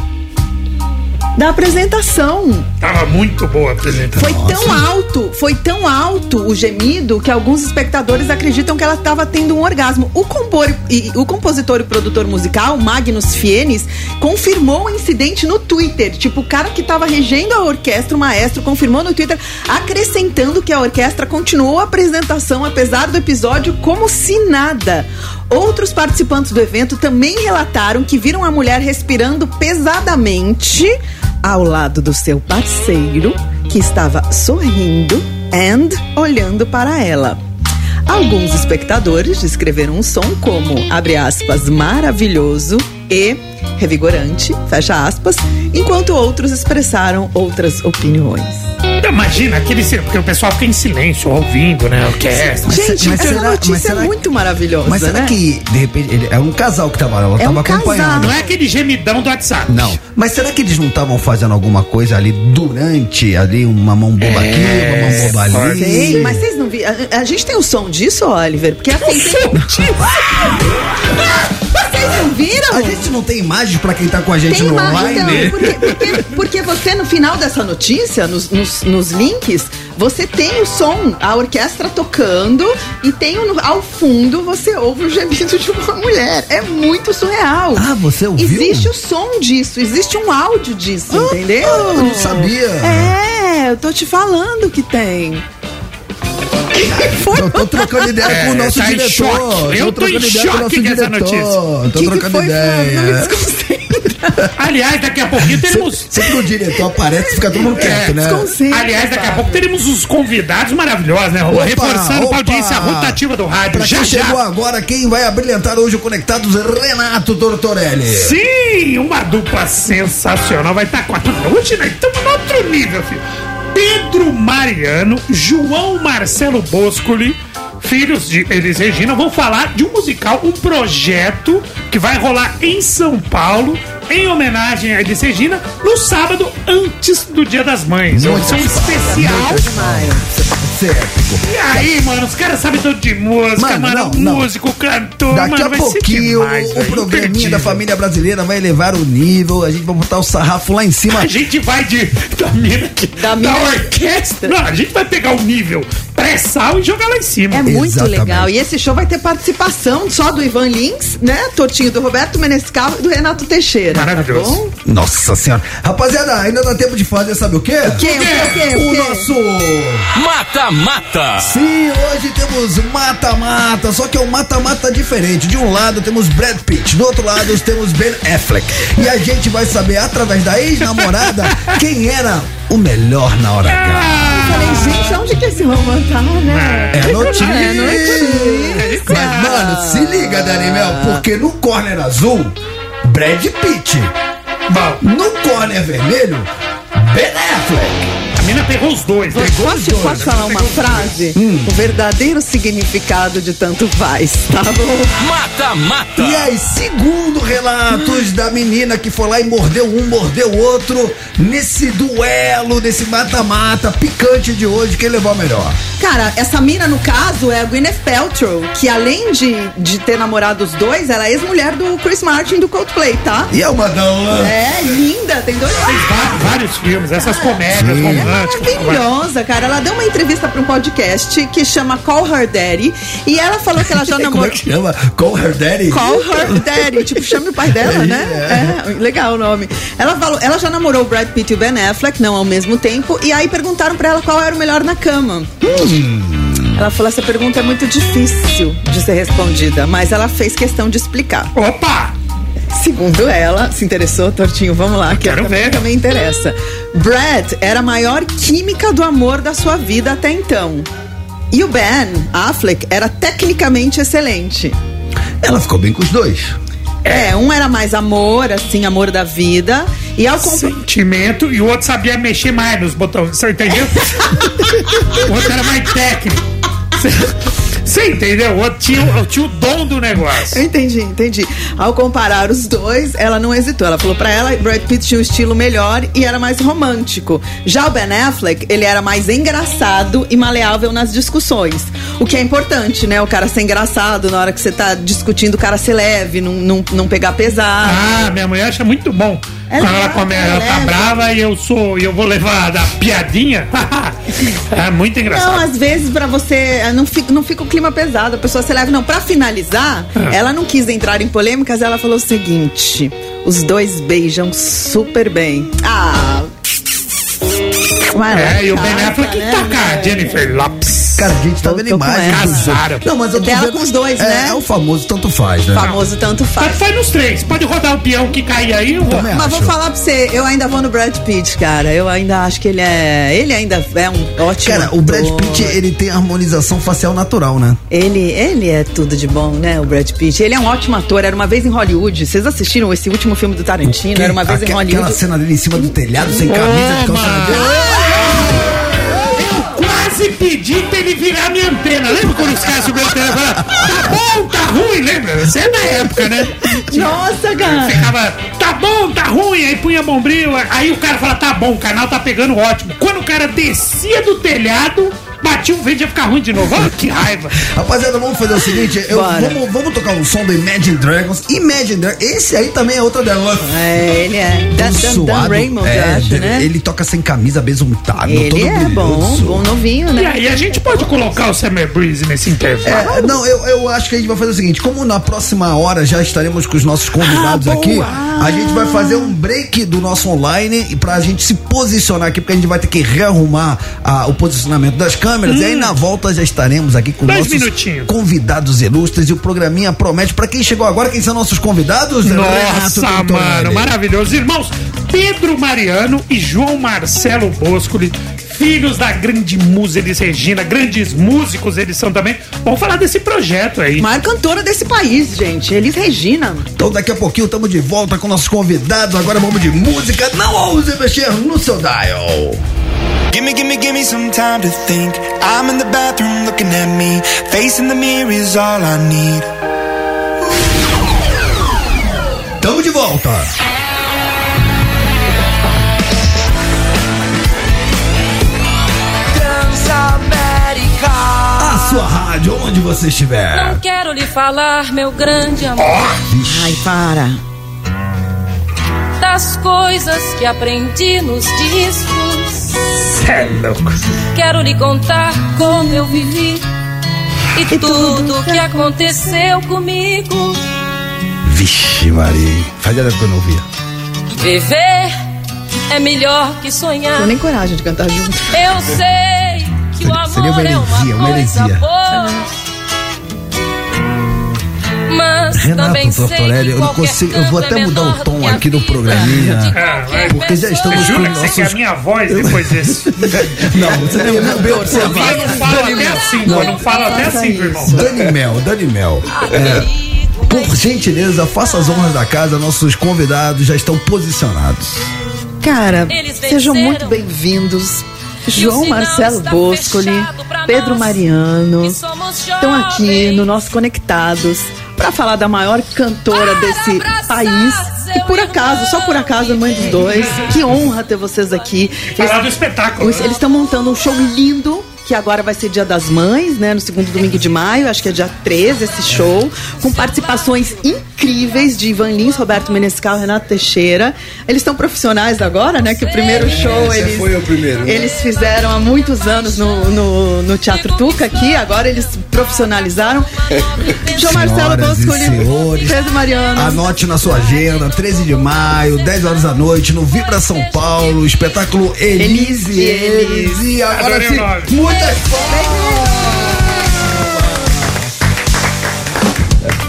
da apresentação. Tava muito boa a apresentação. Foi tão alto, foi tão alto o gemido que alguns espectadores acreditam que ela estava tendo um orgasmo. O, compor, e, o compositor e produtor musical, Magnus Fienes, confirmou o incidente no Twitter. Tipo, o cara que estava regendo a orquestra, o maestro, confirmou no Twitter, acrescentando que a orquestra continuou a apresentação apesar do episódio como se nada. Outros participantes do evento também relataram que viram a mulher respirando pesadamente ao lado do seu parceiro, que estava sorrindo and olhando para ela. Alguns espectadores descreveram o som como, abre aspas, maravilhoso e revigorante, fecha aspas, enquanto outros expressaram outras opiniões. Imagina aquele porque o pessoal fica em silêncio, ouvindo, né? Orquestra. Mas Gente, se- mas essa será- mas notícia será- é muito maravilhosa, Mas será né? que, de repente, ele, é um casal que tava lá, ela É tava um casal. acompanhando. Não é aquele gemidão do WhatsApp. Não. Mas será que eles não estavam fazendo alguma coisa ali durante ali uma mão boba aqui, uma mão boba ali? Sei, mas vocês não viram. A, a gente tem o som disso, Oliver? Porque assim. tem- Vocês não viram? A gente não tem imagem pra quem tá com a gente Tem no online. então, porque, porque, porque você no final dessa notícia, nos, nos, nos links, você tem o som, a orquestra tocando e tem o- ao fundo você ouve o gemido de uma mulher. É muito surreal. Ah, você ouviu? Existe o som disso, existe um áudio disso, entendeu? eu não sabia. É, eu tô te falando que tem. Foi Eu tô trocando ideia É, com o nosso tá em diretor. choque. Eu tô em trocando ideia com o choque nosso dessa diretor. notícia. Tô que que trocando? Não me ideia. desconcentra. Aliás, daqui a pouquinho teremos. Sempre que o diretor aparece, fica todo mundo quieto, né? Desconcentra. Aliás, daqui a pouco teremos os convidados maravilhosos, né? Opa, Reforçando opa. pra audiência rotativa do rádio. Pra já, quem chegou já. agora, quem vai abrilhantar hoje o Conectados, Renato Tortorelli. Sim, uma dupla sensacional. Vai estar com a Hoje nós estamos no outro nível, filho. Pedro Mariano, João Marcelo Boscoli, filhos de Elis Regina, vão falar de um musical, um projeto que vai rolar em São Paulo, em homenagem a Elis Regina, no sábado antes do Dia das Mães. É um especial. Ser épico. E aí, mano, os caras sabem tudo de música, Mano, mano. não, não. músico, cantor, Daqui mano, a vai ser pouquinho, demais, o velho, programinha da família brasileira vai elevar o nível. A gente vai botar o sarrafo lá em cima. A gente vai de da mina da, mina- orquestra. Não, a gente vai pegar o nível pré-sal e jogar lá em cima. É muito Exatamente. legal. E esse show vai ter participação só do Ivan Lins, né? Tortinho do Roberto Menescal e do Renato Teixeira. Maravilhoso. Tá bom? Nossa senhora. Rapaziada, ainda dá tempo de fazer, sabe o quê? O quê? O quê? O quê? O O quê? nosso. Mata-mata. Sim, hoje temos mata-mata, só que é um mata-mata diferente. De um lado temos Brad Pitt, do outro lado temos Ben Affleck. E a gente vai saber, através da ex-namorada, quem era o melhor na hora H. Eu falei, gente, onde que esse romance tá, né? É notícia. É notícia. Mas, mano, se liga, Daniel, porque no corner azul, Brad Pitt. Bom, No corner vermelho, Ben Affleck. a mina pegou os dois. né? Pegou os Posso, dois. posso falar uma frase? Hum. O verdadeiro significado de tanto faz, tá bom? Mata-mata. E aí, segundo relatos da menina que foi lá e mordeu um, mordeu o outro, nesse duelo, nesse mata-mata picante de hoje, quem levou a melhor? Cara, essa mina, no caso, é a Gwyneth Paltrow, que além de, de ter namorado os dois, ela é ex-mulher do Chris Martin do Coldplay, tá? E é uma dama. É, linda, tem dois va- vários filmes, essas comédias Ela é românticas. maravilhosa, cara. Ela deu uma entrevista pra um podcast que chama Call Her Daddy e ela falou que ela já Como é namorou. que chama? Call her daddy? Call her daddy, tipo, chame o pai dela, né? É, legal o nome. Ela falou, ela já namorou o Brad Pitt e o Ben Affleck, não ao mesmo tempo, e aí perguntaram pra ela qual era o melhor na cama. Ela falou: essa pergunta é muito difícil de ser respondida, mas ela fez questão de explicar. Opa! Segundo ela, se interessou, Tortinho, vamos lá, que Quero também, ver. também interessa. Brad era a maior química do amor da sua vida até então. E o Ben Affleck era tecnicamente excelente. Ela ficou bem com os dois. É, um era mais amor, assim, amor da vida. E ao comp... Sentimento e o outro sabia mexer mais nos botões. Você entendeu? o outro era mais técnico. Você entendeu? O tinha, tinha o dom do negócio. Eu entendi, entendi. Ao comparar os dois, ela não hesitou. Ela falou pra ela, Brad Pitt tinha um estilo melhor e era mais romântico. Já o Ben Affleck, ele era mais engraçado e maleável nas discussões. O que é importante, né? O cara ser engraçado na hora que você tá discutindo, o cara ser leve, não, não, não pegar pesado. Ah, minha mulher acha muito bom. É Quando ela, leve, come, é ela tá brava e eu sou. eu vou levar da piadinha. é muito Não, engraçado. às vezes pra você eh, não fica, não fica o clima pesado, a pessoa se leva. Não, pra finalizar, Ah. ela não quis entrar em polêmicas, ela falou o seguinte: os dois beijam super bem. Ah. Lá, É, e o Ben Affleck né, tá velho? Jennifer Lopes. Cara, a gente tá Tô- vendo dois. Casaram. Não, mas eu tô Dela vendo. com os dois, é, né? É o famoso tanto faz, né? Famoso tanto faz. Mas faz nos três. Pode rodar o peão que cair aí. Eu vou. Mas vou acho. falar pra você, eu ainda vou no Brad Pitt, cara. Eu ainda acho que ele é. Ele ainda é um ótimo. Cara, o Brad ator. Pitt, ele tem harmonização facial natural, né? Ele, ele é tudo de bom, né, o Brad Pitt? Ele é um ótimo ator. Era uma vez em Hollywood. Vocês assistiram esse último filme do Tarantino? Era uma vez Aque- em Hollywood. Aquela cena dele em cima do telhado, sem camisa, de calça mano. Virar minha antena. Lembra quando os caras subiram a antena e falaram, tá bom, tá ruim, lembra? Você é da época, né? Nossa, cara. Ficava, tá bom, tá ruim, aí punha bombril, aí o cara fala, tá bom, o canal tá pegando ótimo. Quando o cara descia do telhado, bati um vento ia ficar ruim de novo. Olha que raiva. Rapaziada, vamos fazer o seguinte, eu- vamos, vamos tocar um som do Imagine Dragons. Imagine Dragons, esse aí também é outra delas. É, ele é. Dan, Dan, Dan Raymond, é, eu acho, né? Ele toca sem camisa, todo Ele é bom, brilhoso. bom novinho, E né? aí a gente pode colocar o Summer Breeze nesse intervalo. É, não, eu, eu acho que a gente vai fazer o seguinte: como na próxima hora já estaremos com os nossos convidados Ah, aqui, a gente vai fazer um break do nosso online e pra gente se posicionar aqui, porque a gente vai ter que rearrumar ah, o posicionamento das câmeras. E aí na volta já estaremos aqui com Hum. Dois nossos minutinhos. convidados ilustres e o programinha promete. Pra quem chegou agora, quem são nossos convidados? Nossa, Renato mano, maravilhoso. Irmãos, Pedro Mariano e João Marcelo Boscoli, filhos da grande musa Elis Regina, grandes músicos eles são também. Vamos falar desse projeto aí. Maior cantora desse país, gente. Elis Regina. Então daqui a pouquinho estamos de volta com nossos convidados. Agora vamos de música. Não ouse mexer no seu dial. Gimme, gimme, gimme some time to think. I'm in the bathroom looking at me. Facing the mirror is all I need. Tamo de volta. A sua rádio, onde você estiver. Não quero lhe falar, meu grande amor, Ai, para. das coisas que aprendi nos discos. Cê é louco. Quero lhe contar como eu vivi e, tudo que aconteceu comigo. Vixe, Maria. Fazia tempo que eu não ouvia. Viver é melhor que Eu sonhar. nem coragem de cantar junto. Eu sei que o Seria amor uma é uma heresia, uma coisa heresia. boa. Mas também Renato sei Tortorelli, que eu não consigo. Eu vou até é mudar o tom aqui do programinha. Ah, Porque já estamos jura que você quer a minha voz depois desse? Não, você tem que bem Eu não falo até assim, eu não falo até assim, meu irmão. Dani Mel, Dani Mel. É, por gentileza, faça as honras da casa. Nossos convidados já estão posicionados. Cara, sejam muito bem-vindos. João Marcelo Boscoli, Pedro Mariano estão aqui no nosso Conectados para falar da maior cantora desse país. E por acaso, só por acaso, mãe dos dois. Que honra ter vocês aqui. Falar do espetáculo. Eles estão montando um show lindo. Que agora vai ser Dia das Mães, né? No segundo domingo de maio, acho que é dia 13 esse show. Com participações incríveis de Ivan Lins, Roberto Menescal, Renato Teixeira. Eles estão profissionais agora, né? Que o primeiro show esse eles, foi o primeiro, né? eles fizeram há muitos anos no, no, no Teatro Tuca aqui, agora eles profissionalizaram. João Marcelo Boscoli, senhores, Pedro Mariano. Anote na sua agenda, 13 de maio, 10 horas da noite, no Vibra São Paulo, espetáculo Elise Elise, Elis. E agora sim, o nome. Muitas palmas!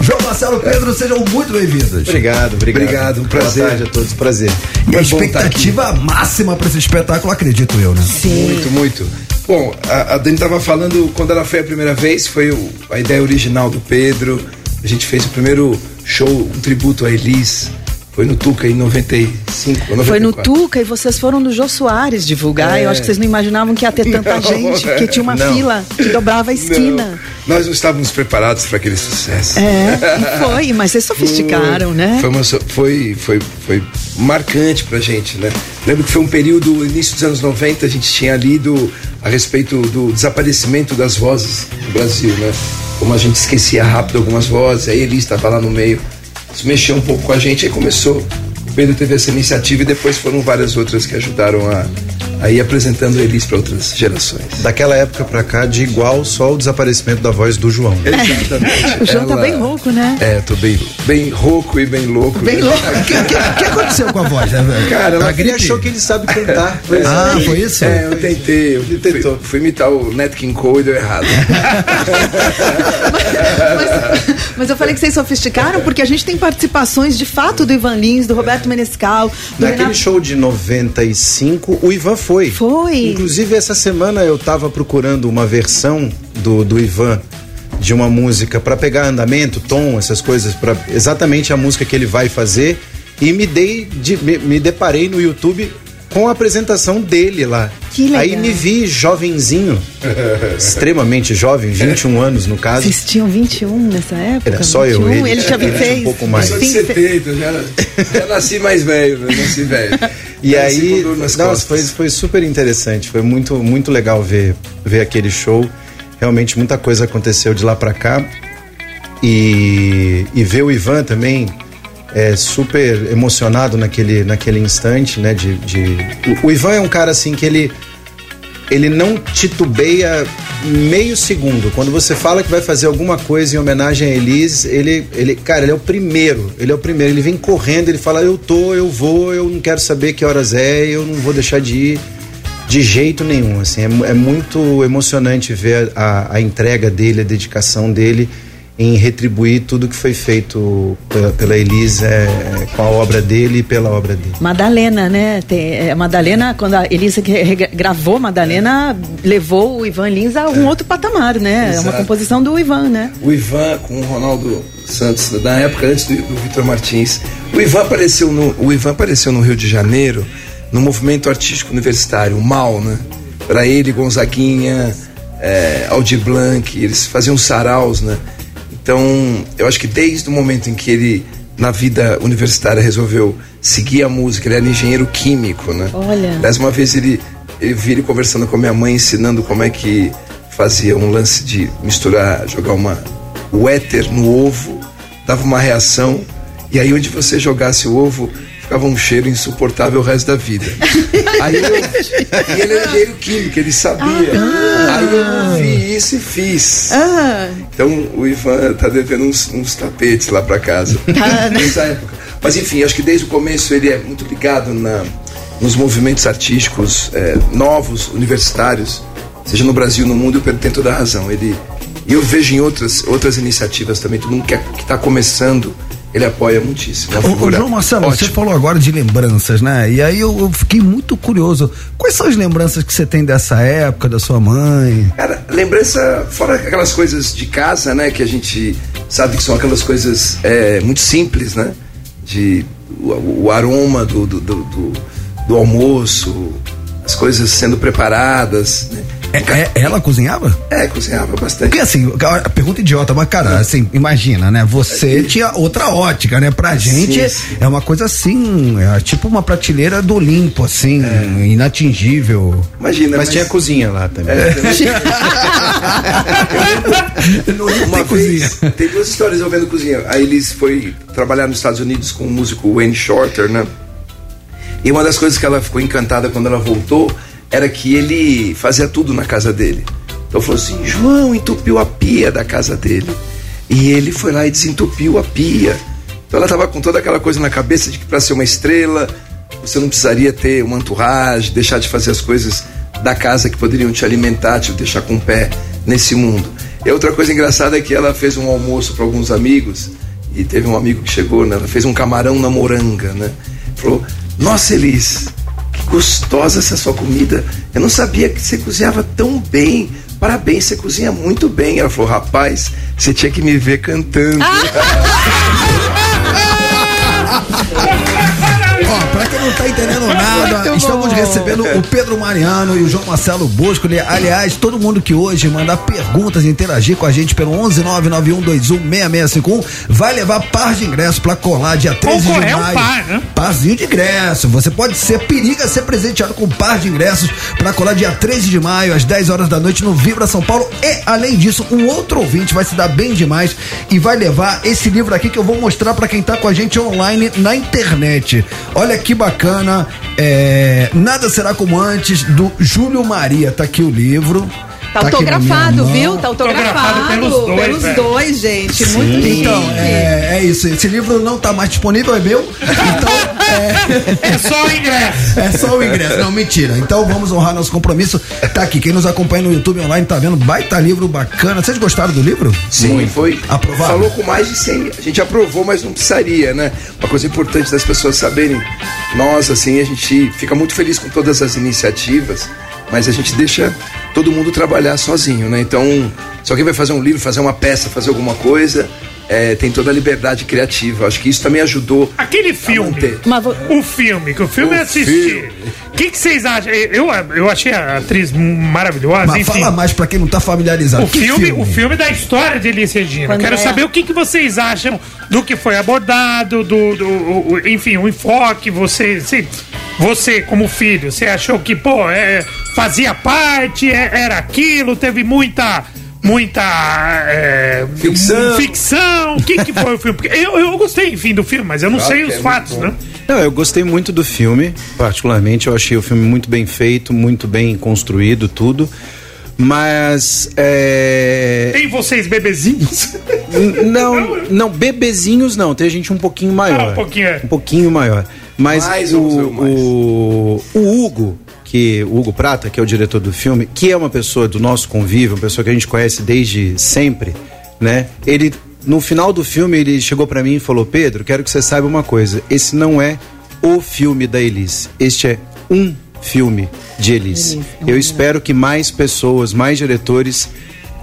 João Marcelo Pedro, sejam muito bem-vindos. Obrigado, obrigado. Obrigado, um Boa prazer. tarde a todos, prazer. E a Foi aqui. expectativa máxima para esse espetáculo, acredito eu, né? Muito, muito. Bom, a, a Dani estava falando quando ela foi a primeira vez, foi o- a ideia original do Pedro. A gente fez o primeiro show, um tributo a Elis. Foi no Tuca em 95, ou 94. Foi no Tuca e vocês foram no Jô Soares divulgar. É. Eu acho que vocês não imaginavam que ia ter tanta Não, gente, porque tinha uma não. fila que dobrava a esquina. Não, nós não estávamos preparados para aquele sucesso. É, foi, mas vocês sofisticaram, né? Foi, uma foi, foi, foi marcante pra gente, né? Lembro que foi um período, início dos anos 90, a gente tinha lido a respeito do desaparecimento das vozes no Brasil, né? Como a gente esquecia rápido algumas vozes, aí ele estava lá no meio. Isso mexeu um pouco com a gente, aí começou. O Pedro teve essa iniciativa e depois foram várias outras que ajudaram a, a ir apresentando Elis para outras gerações. Daquela época pra cá, de igual só o desaparecimento da voz do João. Exatamente. O João tá Ela- bem rouco, né? É, tô bem, bem rouco e bem louco. Bem né? louco. O que, que- que aconteceu com a voz, né? Cara, ela A Gri achou que ele sabe cantar. Ah, foi isso? É, eu tentei. Eu fui, fui imitar o Nat King Cole e deu errado. mas, mas eu falei que vocês sofisticaram porque a gente tem participações de fato do Ivan Lins, do Roberto Menescal, do Naquele Renato. show de 95, o Ivan foi. Foi. Inclusive, essa semana eu tava procurando uma versão do, do Ivan de uma música pra pegar andamento, tom, essas coisas, para exatamente a música que ele vai fazer. E me dei, de- me, me deparei no YouTube com a apresentação dele lá. Que legal. Aí me vi jovenzinho, extremamente jovem, 21 anos no caso. Vocês tinham 21 nessa época? Era só eu, 21, ele, ele tinha ele tinha 26. um pouco mais. Eu sou de Sim, 70, já, já nasci mais velho, né? nasci velho. E aí, nossa, foi, foi super interessante, foi muito, muito legal ver, ver aquele show. Realmente muita coisa aconteceu de lá pra cá. E, e ver o Ivan também é, super emocionado naquele, naquele instante, né? De, de- o, o Ivan é um cara assim que ele, ele não titubeia meio segundo. Quando você fala que vai fazer alguma coisa em homenagem a Elise, ele, ele, cara, ele é o primeiro. Ele é o primeiro. Ele vem correndo, ele fala: Eu tô, eu vou, eu não quero saber que horas é, eu não vou deixar de ir de jeito nenhum. Assim, é, é muito emocionante ver a, a entrega dele, a dedicação dele em retribuir tudo que foi feito pela, pela Elise é, com a obra dele e pela obra dele. Madalena, né? Tem, é, Madalena, quando a Elisa gravou Madalena, levou o Ivan Lins a um outro patamar, né? É uma Exato. composição do Ivan, né? O Ivan com o Ronaldo Santos, da época antes do, do Vitor Martins. O Ivan apareceu no, o Ivan apareceu no Rio de Janeiro no movimento artístico universitário, o MAU, né? Para ele, Gonzaguinha, é, Aldir Blanc, eles faziam saraus, né? Então, eu acho que desde o momento em que ele, na vida universitária, resolveu seguir a música, ele era engenheiro químico, né? Olha. Aliás, uma vez ele, eu vi ele conversando com a minha mãe, ensinando como é que fazia um lance de misturar, jogar uma, o éter no ovo, dava uma reação, e aí onde você jogasse o ovo, ficava um cheiro insuportável o resto da vida. aí eu, e ele era engenheiro químico, ele sabia. aí eu vi isso e fiz. Ah, Então o Ivan tá devendo uns, uns tapetes lá pra casa. Tá, né? Nessa época. Mas enfim, acho que desde o começo ele é muito ligado na, nos movimentos artísticos eh, novos, universitários, seja no Brasil, no mundo, ele tem toda a razão. Ele, e eu vejo em outras, outras iniciativas também, todo mundo que está começando, ele apoia muitíssimo. É uma Ô, João Marcelo, você falou agora de lembranças, né? E aí eu, eu fiquei muito curioso. Quais são as lembranças que você tem dessa época, da sua mãe? Cara, lembrança, fora aquelas coisas de casa, né? Que a gente sabe que são aquelas coisas é, muito simples, né? De o, o aroma do, do, do, do- do almoço, as coisas sendo preparadas, né? É, é- ela cozinhava? É, cozinhava bastante. Porque assim, a pergunta idiota, mas cara, assim, imagina, né? Você tinha outra ótica, né? Pra gente Sim, sim. é uma coisa assim, é tipo uma prateleira do Olimpo, assim, inatingível. Imagina, Mas tinha cozinha lá também. Uma vez, tem duas histórias envolvendo cozinha. A Elis foi trabalhar nos Estados Unidos com o músico Wayne Shorter, né? E uma das coisas que ela ficou encantada quando ela voltou era que ele fazia tudo na casa dele. Então falou assim: João entupiu a pia da casa dele. E ele foi lá e desentupiu a pia. Então ela tava com toda aquela coisa na cabeça de que para ser uma estrela, você não precisaria ter uma entourage, deixar de fazer as coisas da casa que poderiam te alimentar, te deixar com o pé nesse mundo. E outra coisa engraçada é que ela fez um almoço para alguns amigos e teve um amigo que chegou, né? Ela fez um camarão na moranga, né? Falou: Nossa, Elis, que gostosa essa sua comida. Eu não sabia que você cozinhava tão bem. Parabéns, você cozinha muito bem. Ela falou: Rapaz, você tinha que me ver cantando. Ó, pra quem não tá entendendo nada, estamos recebendo o Pedro Mariano e o João Marcelo Bosco. Ele- Aliás, todo mundo que hoje mandar perguntas e interagir com a gente pelo 11991216651 vai levar par de ingresso pra colar dia 13 de é um maio. par, né? Parzinho de ingresso. Você pode ser periga ser presenteado com um par de ingressos pra colar dia 13 de maio, às 10 horas da noite, no Vibra São Paulo. E, além disso, um outro ouvinte vai se dar bem demais e vai levar esse livro aqui que eu vou mostrar pra quem tá com a gente online na internet. Olha que bacana. É, Nada será como antes, do Júlio Maria. Tá aqui o livro. Tá, minha autografado, viu? Tá autografado, Autografado pelos dois, pelos dois, gente. Muito chique. Então, é, é isso. Esse livro não tá mais disponível, é meu. Então, é. É só o ingresso. É só o ingresso. Não, mentira. Então vamos honrar nosso compromisso. Tá aqui. Quem nos acompanha no YouTube online tá vendo. Baita livro bacana. Vocês gostaram do livro? Sim, foi. Aprovado? Falou com mais de 100. A gente aprovou, mas não precisaria, né? Uma coisa importante das pessoas saberem. Nós, assim, a gente fica muito feliz com todas as iniciativas, mas a gente deixa todo mundo trabalhar sozinho, né? Então, se alguém vai fazer um livro, fazer uma peça, fazer alguma coisa, é, tem toda a liberdade criativa. Acho que isso também ajudou. Aquele filme, o filme, que o filme O é assistir. filme. O que que vocês acham? Eu, eu achei a atriz maravilhosa, Mas enfim. fala mais pra quem não tá familiarizado. O Que filme, o filme da história de Elis Regina. Quando Quero é- saber o que, que vocês acham do que foi abordado, do, do o- o- enfim, o enfoque, você, você- Você, como filho, você achou que, pô, é, fazia parte, é- era aquilo, teve muita. Muita. é, Ficção. Ficção. O que, que foi o filme? Porque eu, eu gostei, enfim, do filme, mas eu não Claro sei os é fatos, né? Não, eu gostei muito do filme, particularmente. Eu achei o filme muito bem feito, muito bem construído, tudo. Mas. É... Tem vocês bebezinhos? Não, não, bebezinhos não, tem gente um pouquinho maior. Ah, um pouquinho, é. Um pouquinho maior. Mas Mais o, mais. o, o Hugo, que o Hugo Prata, que é o diretor do filme, que é uma pessoa do nosso convívio, uma pessoa que a gente conhece desde sempre, né? Ele no final do filme ele chegou pra mim e falou: "Pedro, quero que você saiba uma coisa, esse não é o filme da Elis. Este é um filme de Elis. Eu espero que mais pessoas, mais diretores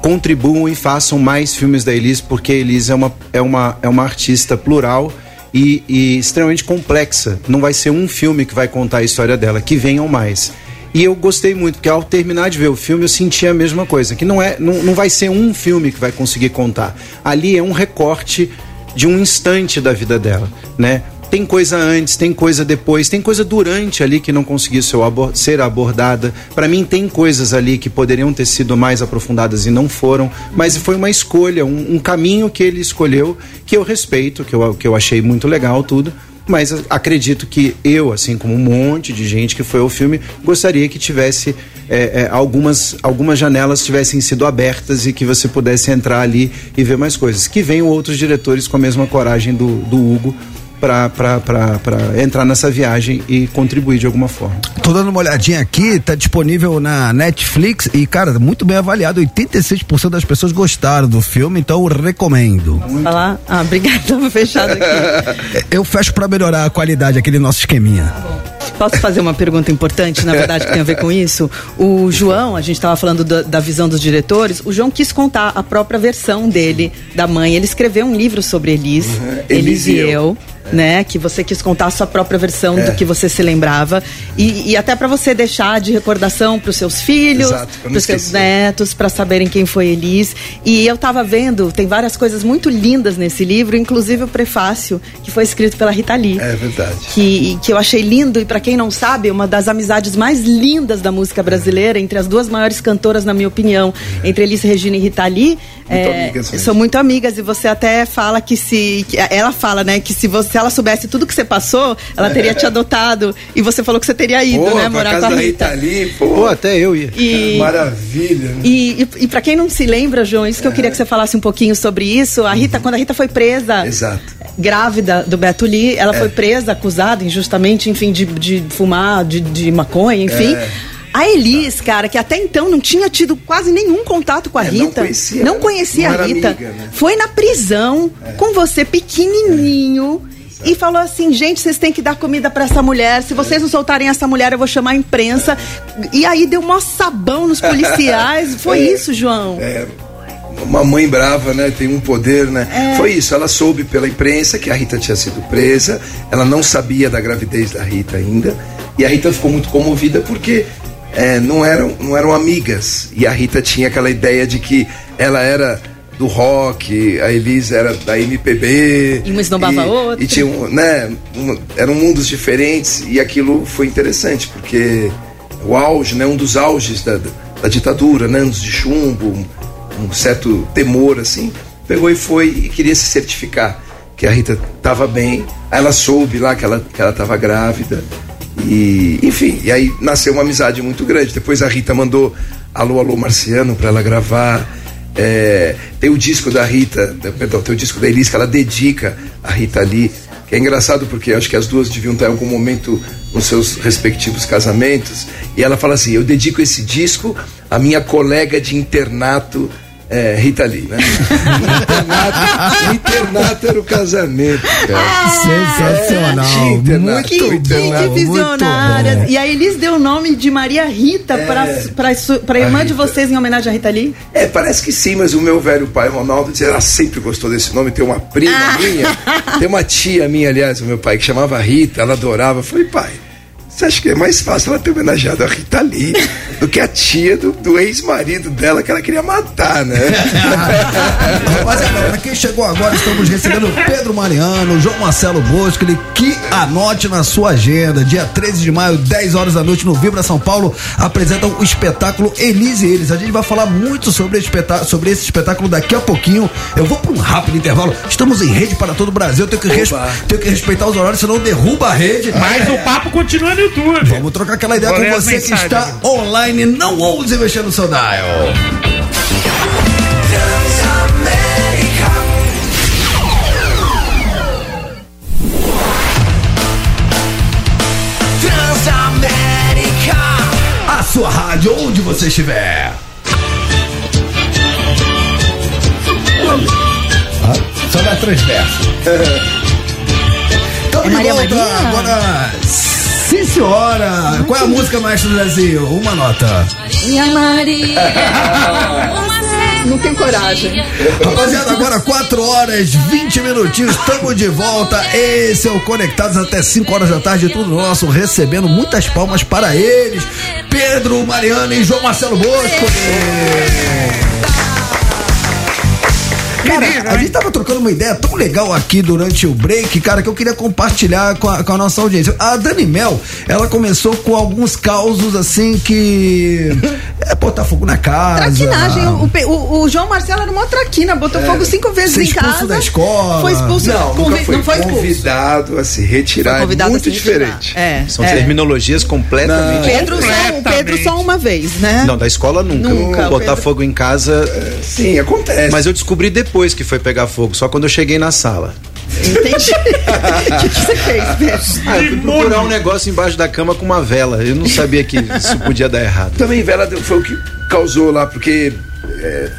contribuam e façam mais filmes da Elis, porque a Elis é uma, é uma, é uma artista plural e, e extremamente complexa. Não vai ser um filme que vai contar a história dela, que venham mais. E eu gostei muito, porque ao terminar de ver o filme eu senti a mesma coisa, que não, é, não, não vai ser um filme que vai conseguir contar. Ali é um recorte de um instante da vida dela, né? Tem coisa antes, tem coisa depois, tem coisa durante ali que não conseguiu ser, abor- ser abordada. Para mim tem coisas ali que poderiam ter sido mais aprofundadas e não foram, mas foi uma escolha, um, um caminho que ele escolheu que eu respeito, que eu, que eu achei muito legal tudo. Mas acredito que eu, assim como um monte de gente que foi ao filme, gostaria que tivesse é, é, algumas, algumas janelas tivessem sido abertas e que você pudesse entrar ali e ver mais coisas. Que venham outros diretores com a mesma coragem do, do Hugo para entrar nessa viagem e contribuir de alguma forma. Tô dando uma olhadinha aqui, tá disponível na Netflix e, cara, muito bem avaliado. 86% das pessoas gostaram do filme, então eu recomendo. Falar? Ah, obrigada, tava fechado aqui. Eu fecho pra melhorar a qualidade, aquele nosso esqueminha. Posso fazer uma pergunta importante, na verdade, que tem a ver com isso? O João, a gente estava falando da, da visão dos diretores, o João quis contar a própria versão dele, da mãe. Ele escreveu um livro sobre Elis, Elis e eu. Né, que você quis contar a sua própria versão É. do que você se lembrava e, e até para você deixar de recordação para os seus filhos, para os seus netos, para saberem quem foi Elis. E eu tava vendo, tem várias coisas muito lindas nesse livro, inclusive o prefácio que foi escrito pela Rita Lee É verdade. que, que eu achei lindo e para quem não sabe, uma das amizades mais lindas da música brasileira entre as duas maiores cantoras, na minha opinião, entre Elis Regina e Rita Lee. é, amigas são muito amigas e você até fala que se que ela fala, né, que se você ela soubesse tudo que você passou, ela teria te adotado e você falou que você teria ido, Pô, né, morar com a Rita. Rita ali, pô. Pô, até eu ia. E, Maravilha, né? e, e, e para quem não se lembra, João, isso que eu queria que você falasse um pouquinho sobre isso. A Rita, quando a Rita foi presa, Exato. grávida do Beto Lee, ela foi presa, acusada injustamente, enfim, de, de fumar, de, de maconha, enfim. É. A Elis, cara, que até então não tinha tido quase nenhum contato com a É, não Rita, conhecia, não né? conhecia Não a Rita, amiga, né? foi na prisão com você pequenininho. E falou assim, gente, vocês têm que dar comida pra essa mulher. Se vocês não soltarem essa mulher, eu vou chamar a imprensa. E aí deu mó sabão nos policiais. Foi É. isso, João. É, uma mãe brava, né? Tem um poder, né? É. Foi isso. Ela soube pela imprensa que a Rita tinha sido presa. Ela não sabia da gravidez da Rita ainda. E a Rita ficou muito comovida porque é, não, eram, não eram amigas. E a Rita tinha aquela ideia de que ela era do rock, a Elisa era da MPB. E uma esnobava a outra. E tinha, né? eram mundos diferentes. E aquilo foi interessante porque o auge, né? Um dos auges da, da ditadura, né? Anos de chumbo, um, um certo temor assim, pegou e foi e queria se certificar que a Rita estava bem. Aí ela soube lá que ela que ela estava grávida e enfim, e aí nasceu uma amizade muito grande. Depois a Rita mandou Alô Alô Marciano para ela gravar. É, tem o disco da Rita, perdão, tem o disco da Elis que ela dedica a Rita Lee, que é engraçado porque acho que as duas deviam estar em algum momento nos seus respectivos casamentos. E ela fala assim: Eu dedico esse disco à minha colega de internato. É, Rita Lee, né? internato, internato era o casamento, cara. Sensacional. tinha internato, muito Que, internato, que visionária. muito bom. E a Elis deu o nome de Maria Rita pra, pra, su- pra irmã A de Rita. vocês em homenagem à Rita Lee? É, parece que sim, mas o meu velho pai, Ronaldo, dizia, ela sempre gostou desse nome. Tem uma prima Ah. minha, tem uma tia minha, aliás, o meu pai, que chamava Rita, ela adorava. Eu falei, pai, você acha que é mais fácil ela ter homenageado a Rita Lee do que a tia do, do ex-marido dela, que ela queria matar, né? Rapaziada, pra quem chegou agora, estamos recebendo Pedro Mariano, João Marcelo Bosco, ele que anote na sua agenda, dia 13 de maio, 10 horas da noite, no Vibra São Paulo, apresentam o espetáculo Elise e Eles. A gente vai falar muito sobre, espetá sobre esse espetáculo daqui a pouquinho. Eu vou para um rápido intervalo. Estamos em rede para todo o Brasil. Tenho que, res tenho que respeitar os horários, senão derruba a rede. Mas o papo continua no YouTube. Vamos trocar aquela ideia Vou com as você que está online. Não ouse mexer no seu dial. Transamérica. A sua rádio, onde você estiver. Ah, só na transverso. Estamos É de Maria volta Maria? agora. Sim, senhora. Qual é a música, Maestro Brasil? Uma nota. Maria Maria. Não tem coragem. Rapaziada, agora 4 horas 20 minutinhos, estamos de volta. Esse é o Conectados até 5 horas da tarde, tudo nosso, recebendo muitas palmas para eles. Pedro, Mariana e João Marcelo Bosco. Cara, a gente tava trocando uma ideia tão legal aqui durante o break, cara, que eu queria compartilhar com a, com a nossa audiência. A Dani Mel, ela começou com alguns causos assim que. É botar fogo na casa. Traquinagem. O, o- o João Marcelo era uma traquina, botou fogo cinco vezes em expulso casa. da escola. Foi expulso. Não, convi- nunca foi, não foi expulso. convidado a se retirar. Foi É muito a se retirar. diferente. É. São é. terminologias completamente. Pedro só, o Pedro só uma vez, né? Não, da escola nunca. Nunca, Botar Pedro. fogo em casa. Sim, acontece. Mas eu descobri depois que foi pegar fogo, só quando eu cheguei na sala. Entendi. O que, que você fez, Pedro? Ah, eu fui procurar um negócio embaixo da cama com uma vela. Eu não sabia que isso podia dar errado. Também vela foi o que causou lá, porque é,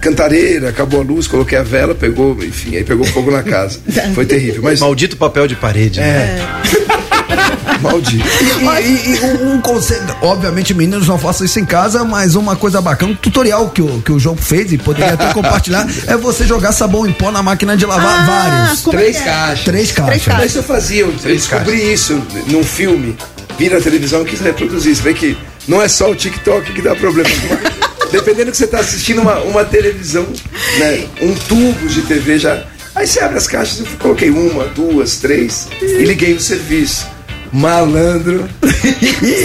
cantareira, acabou a luz, coloquei a vela, pegou, enfim, aí pegou fogo na casa. Foi terrível. Mas Maldito papel de parede. né? maldito. E, e- e um, conselho, obviamente, meninos não façam isso em casa, mas uma coisa bacana, um tutorial que o, que o João fez e poderia até compartilhar, é você jogar sabão em pó na máquina de lavar Ah, vários. é Três é? caixas. Três caixas. caixas. Mas eu fazia, eu descobri isso num filme, vi na televisão e quis reproduzir. Você vê que não é só o TikTok que dá problema. Dependendo que você está assistindo uma, uma televisão, né, um tubo de TV já. Aí você abre as caixas, eu coloquei uma, duas, três e liguei o serviço. Malandro.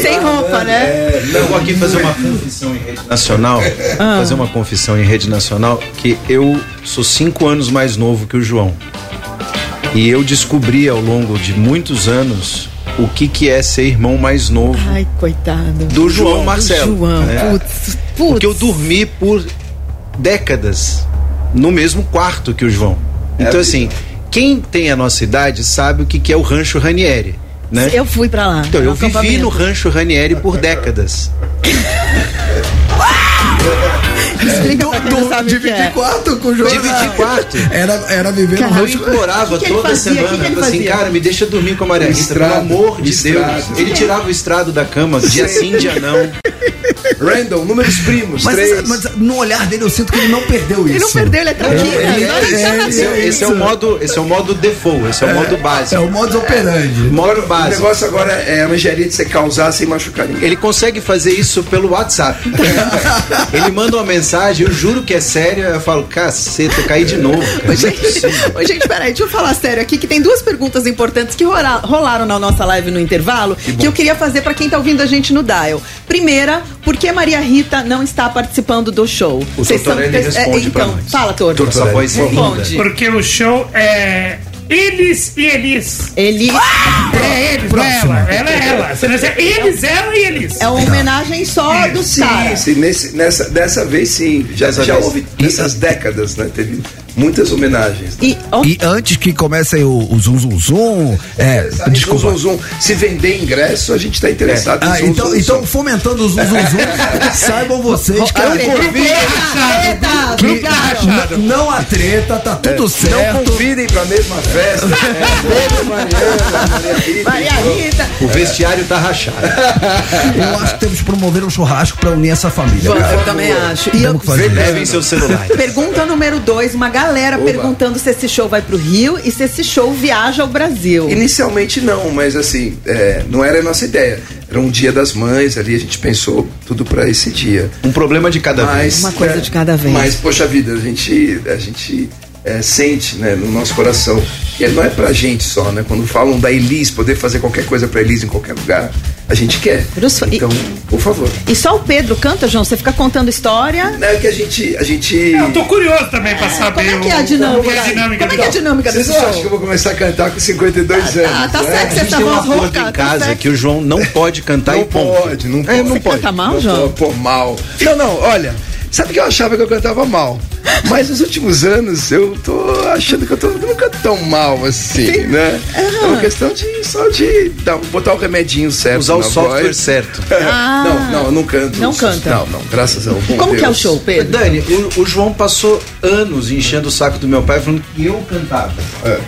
Sem roupa, né? É, Eu vou aqui fazer uma confissão em rede nacional. Ah. Fazer uma confissão em rede nacional que eu sou cinco anos mais novo que o João. E eu descobri ao longo de muitos anos o que, que é ser irmão mais novo Ai, coitado. do João Marcelo. João, né? putz, putz. Porque eu dormi por décadas no mesmo quarto que o João. Então, assim, quem tem a nossa idade sabe o que, que é o Rancho Ranieri. Né? Eu fui pra lá. Então, eu vivi no Rancho Ranieri por décadas. Explica sabe o Dividir é. quarto com o João. Dividir quarto. Era, era viver no Eu implorava O que que toda fazia? O que semana, que assim, cara, me deixa dormir com a Maria Rita, Estrado, pelo amor de estrado. Deus. Ele tirava o estrado da cama, dia sim, dia não. Random, números primos, Mas, três. mas no olhar dele eu sinto que ele não perdeu isso. Ele não perdeu, ele é tranquilo. Tá Esse, é- esse é o modo, esse é o modo default, esse é o modo É básico. o modus operandi. Modo O básico. negócio agora é a engenharia de você causar sem machucar ninguém. Ele consegue fazer isso pelo WhatsApp. Ele manda uma mensagem, eu juro que é sério, eu falo, caceta, eu caí de novo. cara. Ô, gente, ô, gente, peraí, deixa eu falar sério aqui, que tem duas perguntas importantes que rola- rolaram na nossa live no intervalo, que, eu queria fazer pra quem tá ouvindo a gente no Dial. Primeira, por que Maria Rita não está participando do show? O Vocês Tortorelli pe- responde pra Então, nós. fala, Torto. Essa voz é linda. Responde. Porque o show é. Eles e eles. Ele É eles, não é ela. Ela é ela. Você não é eles, ela e eles. é uma homenagem só dos Sim, caras. sim, nesse, nessa, dessa vez sim. Já, já vez. houve nessas décadas, né? Teve muitas homenagens. E, ó, E antes que comece o, o zum zum zum, é, Sabe, desculpa. Zum, zum, zum. Se vender ingresso, a gente está interessado Ah, em zum, então, zum, então fomentando o zum zum zum, saibam vocês que, que treta, n- não há treta, tá tudo É, Não certo. convidem para a mesma festa. É, Mariana, Maria Rita. Maria Rita. O vestiário tá rachado. Eu acho que temos que promover um churrasco pra unir essa família. Vamos, cara. eu também acho. E eu. Levem seu celular. Pergunta número dois, uma galera Oba. perguntando se esse show vai pro Rio e se esse show viaja ao Brasil. Inicialmente não, mas assim, é, não era a nossa ideia. Era um dia das mães ali, a gente pensou tudo para esse dia. Um problema de cada Mas, vez. Uma coisa é, de cada vez. Mas, poxa vida, a gente, a gente é, sente né, no nosso coração que não é pra gente só, né? Quando falam da Elis, poder fazer qualquer coisa pra Elis em qualquer lugar, a gente quer. Bruce, e- Então, por favor. E só o Pedro canta, João? Você fica contando história? Não é que a gente. A gente... Eu tô curioso também pra saber. Como é que é a dinâmica? Como é a dinâmica Como é que é a dinâmica Vocês não acham que eu vou começar a cantar com 52 anos? Ah, tá né? certo, A você gente tá tem um acordo rouca, em tá casa certo. que o João não pode cantar Não e ponto. pode, não É, pode. não Você pode. canta mal, Não João? pô, mal. Não, não, olha. Sabe que eu achava que eu cantava mal? Mas nos últimos anos eu tô achando que eu tô nunca tão mal assim, né? É uma questão de só de dar, botar o remedinho certo. Usar o software voz. certo. Ah. não, não, eu não canto. Não canta. Não, não, graças ao bom Como que é o Deus. show, Pedro? Dani, o, o João passou anos enchendo o saco do meu pai falando que eu cantava. É.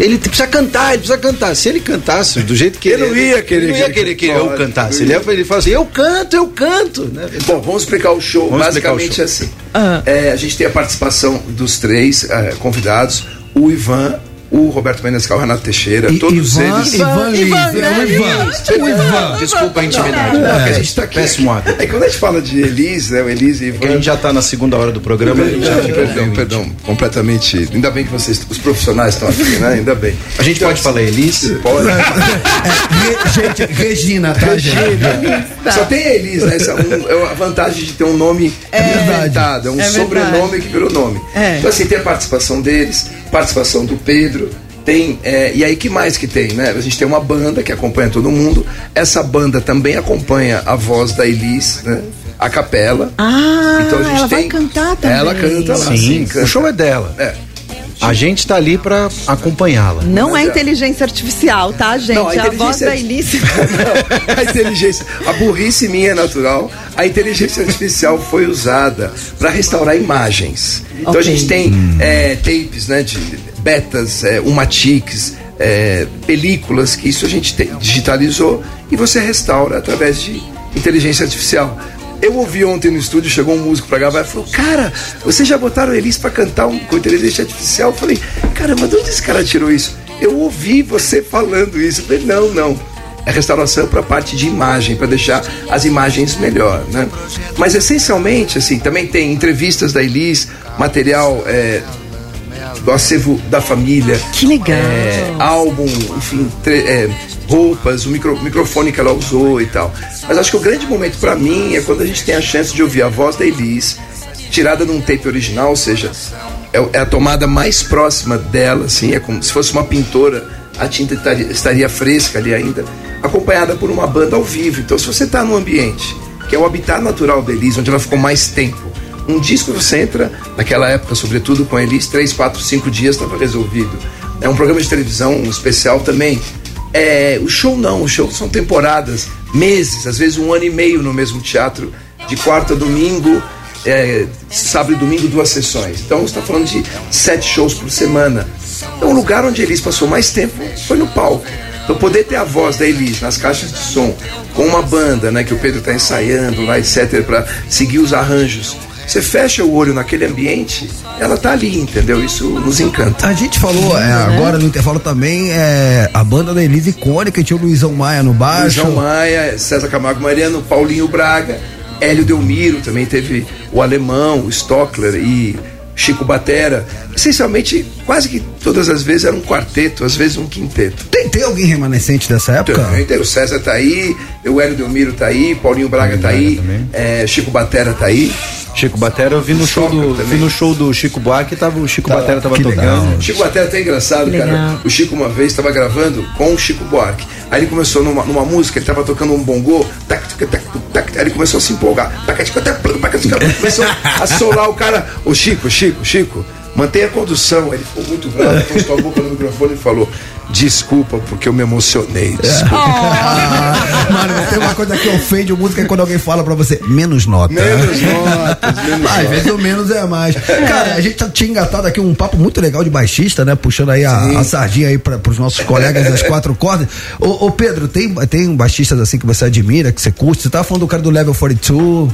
Ele precisa cantar, ele precisa cantar. Se ele cantasse do jeito que Eu ele não ia querer ele não ia que- querer que eu Pode, cantasse. Ele, ia. ele fala assim: eu canto, eu canto. Né? Bom, vamos explicar o show. Vamos explicar o Basicamente show. assim. Ah. É, a gente tem a participação dos três é, convidados: o Ivan, o Roberto Menescal, o Renato Teixeira, I- todos Ivan, eles. Ivan Ivan, é o né? Ivan. O Ivan. Desculpa a intimidade. Não, É, que a gente tá aqui. Péssimo hábito. É quando a gente fala de Elis, né? O Elis e Ivan. Porque a gente já tá na segunda hora do programa. A gente já fica perdão, perdão, completamente. Ainda bem que vocês, os profissionais estão aqui, né? Ainda bem. A gente pode falar Elis? Pode. É, gente, Regina, tá, gente? Só tem a Elis, né? Essa é, um- é a vantagem de ter um nome inventado, é um É sobrenome verdade. que virou nome. É. Então, assim, tem a participação deles, participação do Pedro. Tem, é, e aí que mais que tem, né? A gente tem uma banda que acompanha todo mundo. Essa banda também acompanha a voz da Elis, né? A capela. Ah, Então a gente ela vai tem- cantar também. Ela canta lá, sim. canta. O show é dela. É. A gente tá ali pra acompanhá-la. Não é inteligência artificial, tá, gente? Não, a a, voz inteligência- da Elise. Não, a inteligência, a burrice minha é natural. A inteligência artificial foi usada para restaurar imagens. Então a Ok. gente tem é, tapes, né, de betas, é, umatics, é, películas que isso a gente te- digitalizou e você restaura através de inteligência artificial. Eu ouvi ontem no estúdio, chegou um músico pra gravar e falou: Cara, vocês já botaram Elis pra cantar um, com inteligência artificial? Eu falei: Caramba, de onde esse cara tirou isso? Eu ouvi você falando isso. Eu falei: Não, não é restauração para a parte de imagem, para deixar as imagens melhor, né? Mas essencialmente, assim, também tem entrevistas da Elis, material é, do acervo da família. Que legal. é, álbum, enfim, tre- é, roupas, o micro- microfone que ela usou e tal. Mas acho que o grande momento para mim é quando a gente tem a chance de ouvir a voz da Elis, tirada num tape original, ou seja, é, é a tomada mais próxima dela, assim, é como se fosse uma pintora, a tinta estaria, estaria fresca ali ainda, acompanhada por uma banda ao vivo. Então, se você está num ambiente que é o habitat natural da Elis, onde ela ficou mais tempo, um disco você entra, naquela época, sobretudo com a Elis, três, quatro, cinco dias estava resolvido. É um programa de televisão um especial também. É, o show não, o show são temporadas, meses, às vezes um ano e meio no mesmo teatro, de quarta a domingo, é, sábado e domingo, duas sessões. Então você está falando de sete shows por semana. Então o lugar onde a Elis passou mais tempo foi no palco. Então poder ter a voz da Elis nas caixas de som, com uma banda, né, que o Pedro está ensaiando lá, etc, para seguir os arranjos. Você fecha o olho naquele ambiente, ela tá ali, entendeu? Isso nos encanta. A gente falou é, agora no intervalo também, é, a banda da Elise icônica, tinha o Luizão Maia no baixo. João Maia, César Camargo Mariano, Paulinho Braga, Hélio Delmiro, também teve o Alemão, o Stockler e Chico Batera. Essencialmente, quase que todas as vezes era um quarteto, às vezes um quinteto. Tem, tem alguém remanescente dessa época? Também tem, o César tá aí, o Hélio Delmiro tá aí, Paulinho Braga tá aí, é, Chico Batera tá aí. Chico Batera, eu vi no show do, vi no show do Chico Buarque, tava, o Chico Batera tava tocando. legal. Chico Batera é até engraçado, Que cara. legal. O Chico uma vez estava gravando com o Chico Buarque. Aí ele começou numa, numa música, ele estava tocando um bongô, tac, tac, tac, tac, aí ele começou a se empolgar. Tac, tac, tac, tac, tac, tac, Começou a solar o cara. O Chico, Chico, Chico, mantenha a condução. Aí Ele ficou muito bravo, encostou a boca no microfone e falou: Desculpa, porque eu me emocionei. Desculpa. Mano, mas tem uma coisa que ofende o músico é quando alguém fala pra você, menos nota. Menos notas, menos Às vezes o menos é mais. Cara, a gente tá, tinha engatado aqui um papo muito legal de baixista, né? Puxando aí a, a sardinha aí pra, pros nossos colegas das quatro cordas. Ô, ô, Pedro, tem, tem baixistas assim que você admira, que você curte? Você tava falando do cara do Level 42.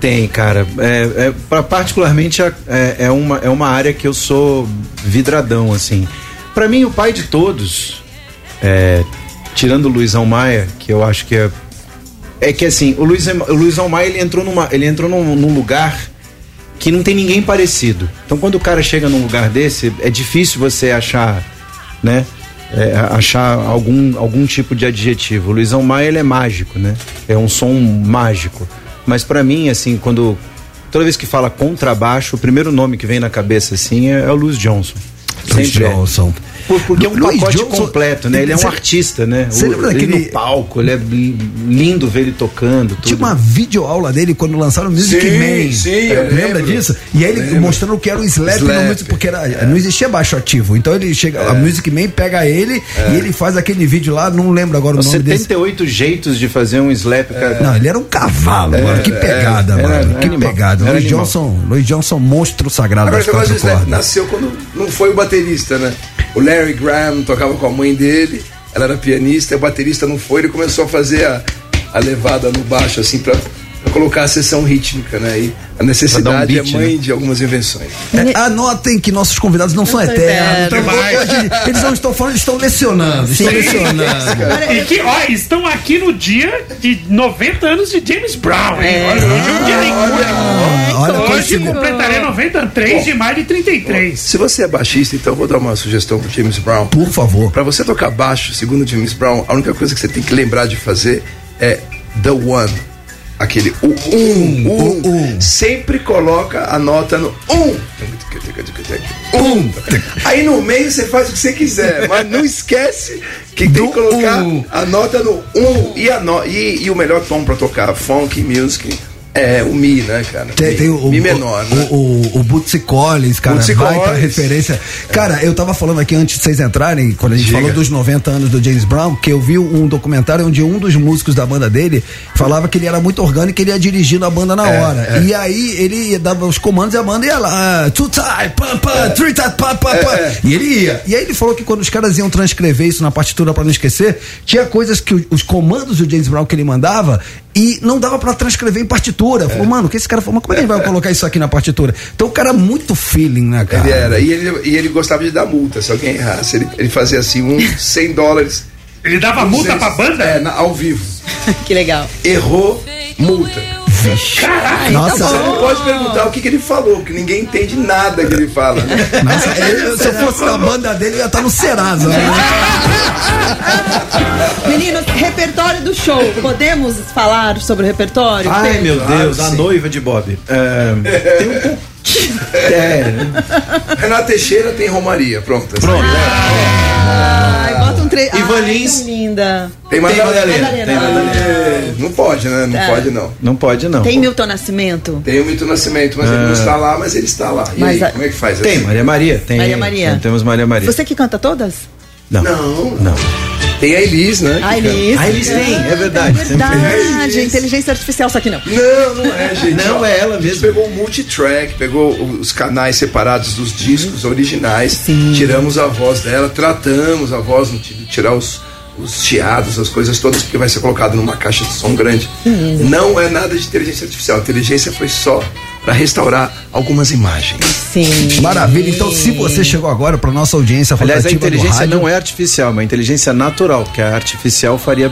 Tem, cara. É, é, pra- particularmente é, é, uma, é uma área que eu sou vidradão, assim. Pra mim, o pai de todos, é, tirando o Luizão Maia, que eu acho que é. É que assim, o, Luiz, o Luizão Maia ele entrou, numa, ele entrou num, num lugar que não tem ninguém parecido. Então quando o cara chega num lugar desse, é difícil você achar, né? é, achar algum, algum tipo de adjetivo. O Luizão Maia ele é mágico, né? É um som mágico. Mas pra mim, assim, quando toda vez que fala contrabaixo, o primeiro nome que vem na cabeça assim é, é o Luiz Johnson. Sempre é. Johnson. Por- porque é um Luiz pacote Johnson- completo, né? Ele é um Cê- artista, né? Você O- lembra ele daquele- no palco, ele é li- lindo ver ele tocando. Tudo. Tinha uma videoaula dele quando lançaram o Music Sim, Man. sim, É, eu lembra lembro. disso? E aí ele Lembro. mostrando o que era o slap, Slap, porque era, não existia baixo ativo. Então ele chega, a Music Man pega ele e ele faz aquele vídeo lá, não lembro agora o Os nome desse. 78 jeitos de fazer um slap, cara. Não, ele era um cavalo, É, mano. Que pegada, era- mano. que animal. pegada. Luiz animal. Johnson, Luiz Johnson, monstro sagrado Agora, das quatro cordas. nasceu quando não foi o baterista, né? O Larry Graham tocava com a mãe dele, ela era pianista, o baterista não foi, ele começou a fazer a, a levada no baixo, assim, pra colocar a sessão rítmica, né? E a necessidade beat, é mãe né? de algumas invenções. É, anotem que nossos convidados não são eternos. Então, hoje, eles não estão falando, eles estão lecionando. Estão lecionando. E que, ó, estão aqui no dia de 90 anos de James Brown, hein? Olha, hoje é um dia Ah, olha, Hoje completaria 93 de maio de 33. Se você é baixista, então eu vou dar uma sugestão pro James Brown. Por favor. Pra você tocar baixo, segundo James Brown, a única coisa que você tem que lembrar de fazer é The One. Aquele o um, um, Sempre coloca a nota no um. Um. Aí no meio você faz o que você quiser, mas não esquece que tem que colocar um. a nota no um. E, a no, e, e o melhor tom pra tocar funk music é o Mi, né, cara? Tem, Mi, tem o, Mi o- menor, o, né? o, o Bootsy Collins, cara, Bootsy baita Collins. referência. Cara, eu tava falando aqui antes de vocês entrarem, quando a gente Diga. falou dos 90 anos do James Brown, que eu vi um documentário onde um dos músicos da banda dele falava que ele era muito orgânico e ele ia dirigindo a banda na É, hora. E aí ele dava os comandos e a banda ia lá, ah, two tie, pam, pam, three tie, pam, pam, É, pam. é. E ele ia. E aí ele falou que quando os caras iam transcrever isso na partitura pra não esquecer, tinha coisas que o- os comandos do James Brown que ele mandava e não dava pra transcrever em partitura. Falou, mano, o que esse cara falou? Mas como é que ele vai colocar isso aqui na partitura? Então o cara é muito feeling, né, cara? Ele era. E ele, e ele gostava de dar multa se alguém errasse. Ele, ele fazia assim, um 100 dólares. Ele dava multa pra banda? É, na- ao vivo. Que legal. Errou, multa. Caralho. Nossa, Você não pode perguntar o que, que ele falou, porque ninguém entende nada que ele fala. Né? nossa, eu- se eu fosse da banda dele, eu ia estar no Serasa. Né? Meninos, repertório do show. Podemos falar sobre o repertório? Ai, Pedro? meu Deus, Claro, a sim. noiva de Bob. É, tem um pouco. É, Renato Teixeira tem Romaria, pronto. pronto. Ai, bota um. Ivan Lins. linda. Tem Madalena. Tem Madalena. É, não pode, né? Não É. pode, não. Não pode, não. Tem Milton Nascimento? Tem o Mito Nascimento, mas ele não está lá, mas ele está lá. E Mas aí, a- como é que faz? Tem Maria Maria. Tem, Maria Maria. tem- temos Maria Maria. Você que canta todas? Não. Não. Não. Tem a Elis, né? A Elis. A Elis tem, é verdade. É verdade. Inteligência artificial, só que não. Não, não é, gente. Não, é ela A gente mesmo. pegou o multitrack, pegou os canais separados dos discos originais, tiramos a voz dela, tratamos a voz, de tirar os, os chiados, as coisas todas, porque vai ser colocado numa caixa de som grande. Não é nada de inteligência artificial. A inteligência foi só para restaurar algumas imagens. Sim. Maravilha. Então, se você chegou agora para nossa audiência Aliás, a inteligência rádio, não é artificial, é uma inteligência natural, porque a artificial faria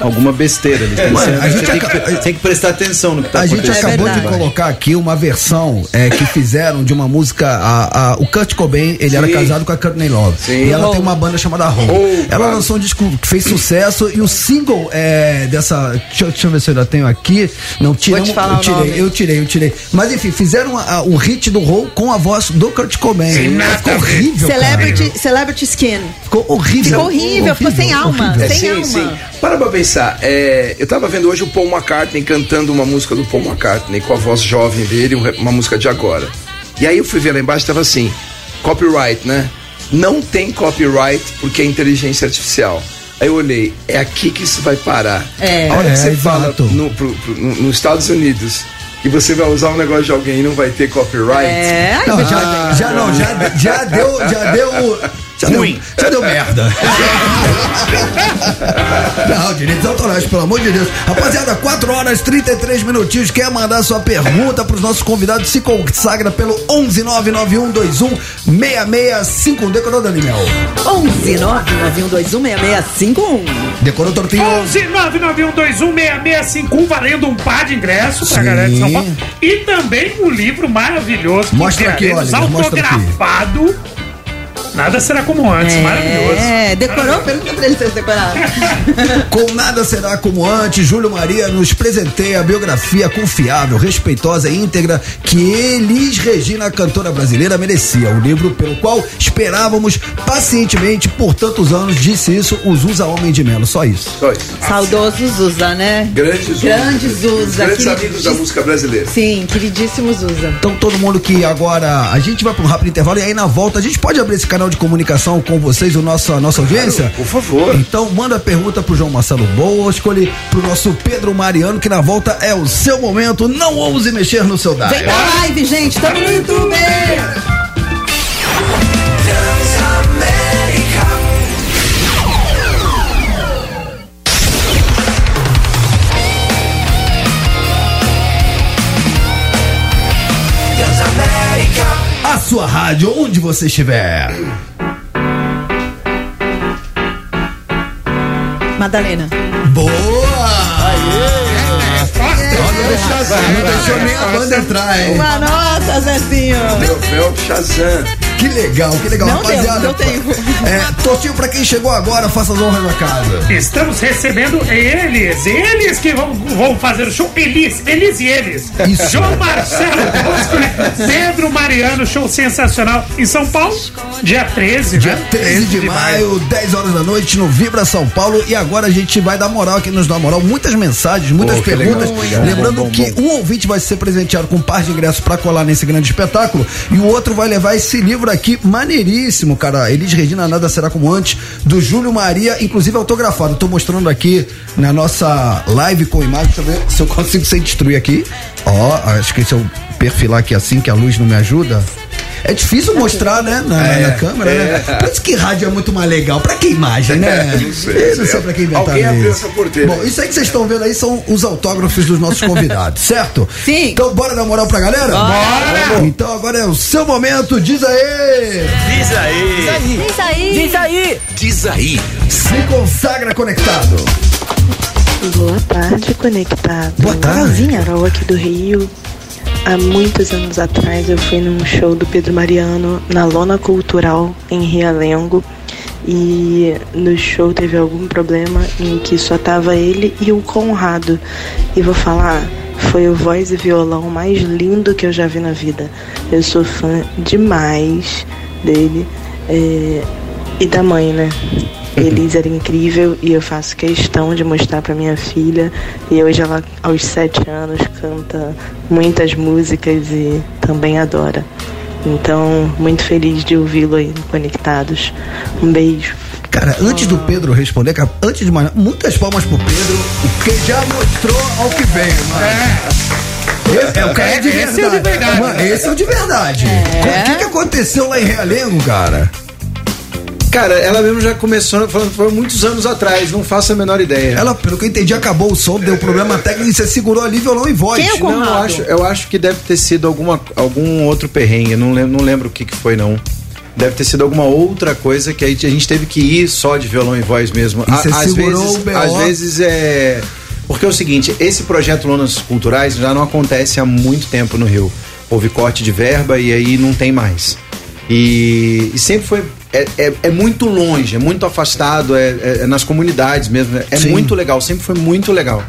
alguma besteira ali. Mano, a gente você tem, que, tem que prestar atenção no que está A gente acontecendo. acabou de verdade. colocar aqui uma versão é, que fizeram de uma música. A, a- o Kurt Cobain, ele era Sim. casado com a Courtney Love. Sim. E ela Home. tem uma banda chamada Home. Home, ela lançou um disco que fez sucesso e o single é, dessa. Deixa, eu- deixa eu ver se eu ainda tenho aqui. Não, tiramos, te falar eu tirei, nome. eu tirei, eu tirei. Mas enfim, fizeram a- a- o hit do Hole com a voz do Kurt Cobain. Sem nada ficou a horrível. cara. Celebrity, Celebrity Skin. Ficou horrível. Ficou horrível, ficou sem alma. horrível. Sem sim, alma. sim. Para pra pensar, é, eu tava vendo hoje o Paul McCartney cantando uma música do Paul McCartney com a voz jovem dele, um- uma música de agora. E aí eu fui ver lá embaixo tava assim, copyright, né? Não tem copyright porque é inteligência artificial. Aí eu olhei, é aqui que isso vai parar. É. A hora É, que você exato. fala no, pro- pro- no- nos Estados Unidos que você vai usar um negócio de alguém e não vai ter copyright. É, Não, já, já não, já, já deu, já deu. Já Ruim. Deu, já deu merda. Não, direitos autorais, pelo amor de Deus. Rapaziada, 4 horas 33 minutinhos. Quer mandar sua pergunta pros nossos convidados? Se consagra pelo 11991216651. Decorou, Daniel? 11 991216651. Decorou, Tortinho? 11 991216651, valendo um par de ingressos pra Sim. galera de São Paulo. E também um livro maravilhoso que Mostra aqui, teremos Oliver, mostra aqui. Nada será como antes, maravilhoso. É, decorou? Pergunta pra ele se decoraram. Com nada será como antes, Júlio Maria nos presenteia a biografia confiável, respeitosa e íntegra que Elis Regina, cantora brasileira, merecia. O livro pelo qual esperávamos pacientemente por tantos anos, disse isso o Zusa Homem de Melo. Só isso. Só isso. Saudoso Zuza, né? Grandes Zusa. Grandes Zuza. Grandes amigos da música brasileira. Sim, queridíssimo Zuza. Então todo mundo que agora a gente vai para um rápido intervalo e aí na volta a gente pode abrir esse canal de comunicação com vocês, o nosso, a nossa audiência? Por favor. Então manda a pergunta pro João Marcelo Boa, escolhe pro nosso Pedro Mariano, que na volta é o seu momento. Não ouse mexer no seu Vem dial. pra live, gente. Tamo no YouTube. Sua rádio, onde você estiver. Madalena. Boa! Não deixou nem a banda entrar, hein? Uma nota, Zezinho. Troféu Shazam. Que legal, que legal, Não deu, rapaziada. não tem. É, Tortinho, pra quem chegou agora, faça as honras da casa. Estamos recebendo eles, eles que vão, vão fazer o show. Elis, eles e eles. Isso. João Marcelo Bosco, Pedro Mariano, show sensacional em São Paulo, dia 13, Dia né? 13 de maio, 10 horas da noite, no Vibra São Paulo. E agora a gente vai dar moral aqui, nos dá moral. Muitas mensagens, muitas Pô, que perguntas. legal, legal. Lembrando Bom, bom, que bom. um ouvinte vai ser presenteado com um par de ingressos pra colar nesse grande espetáculo. E o outro vai levar esse livro aqui, maneiríssimo, cara. Elis Regina Nada Será Como Antes, do Júlio Maria, inclusive autografado. Tô mostrando aqui na nossa live com imagem. Deixa eu ver se eu consigo sem destruir aqui. Ó, acho que se eu perfilar aqui assim, que a luz não me ajuda. É difícil mostrar, né? Na, na- na câmera, né? Por isso que rádio é muito mais legal. Pra que imagem, né? Não sei, Eu não sei né? pra que inventaram Alguém abriu isso. essa porteira. Bom, isso aí que vocês estão vendo aí são os autógrafos dos nossos convidados, certo? Sim. Então bora dar moral pra galera? Bora! Então agora é o seu momento, diz aí! Diz aí. Diz aí. Diz aí. Diz aí. Se consagra conectado. Boa tarde, conectado. Boa tarde. Carolzinha Arol aqui do Rio. Há muitos anos atrás eu fui num show do Pedro Mariano na Lona Cultural em Realengo. E no show teve algum problema em que só tava ele e o Conrado. E vou falar, foi o voz e violão mais lindo que eu já vi na vida. Eu sou fã demais dele. é, e da mãe, né? Elis era incrível e eu faço questão de mostrar para minha filha. E hoje ela, aos sete anos, canta muitas músicas e também adora. Então, muito feliz de ouvi-lo aí no Conectados. Um beijo. Cara, antes do Pedro responder, cara, antes de mais nada, muitas palmas pro Pedro, porque já mostrou ao que veio, mano. É, é o cara é de Esse verdade. é o de verdade. Mano, esse é o de verdade. O que, que aconteceu lá em Realengo, cara? Cara, ela mesmo já começou, falando foi muitos anos atrás, não faço a menor ideia. Ela, pelo que eu entendi, acabou o som, deu problema técnico e você segurou ali violão e voz. Quem é o Não, eu acho, eu acho que deve ter sido alguma, algum outro perrengue, não lembro, não lembro o que, que foi não. Deve ter sido alguma outra coisa que aí a gente teve que ir só de violão e voz mesmo. E você às segurou vezes, o BO? às vezes é porque é o seguinte, esse projeto Lonas Culturais já não acontece há muito tempo no Rio. Houve corte de verba e aí não tem mais. E, e sempre foi é, é, é muito longe, é muito afastado, é, é- é nas comunidades mesmo. É Sim. muito legal, sempre foi muito legal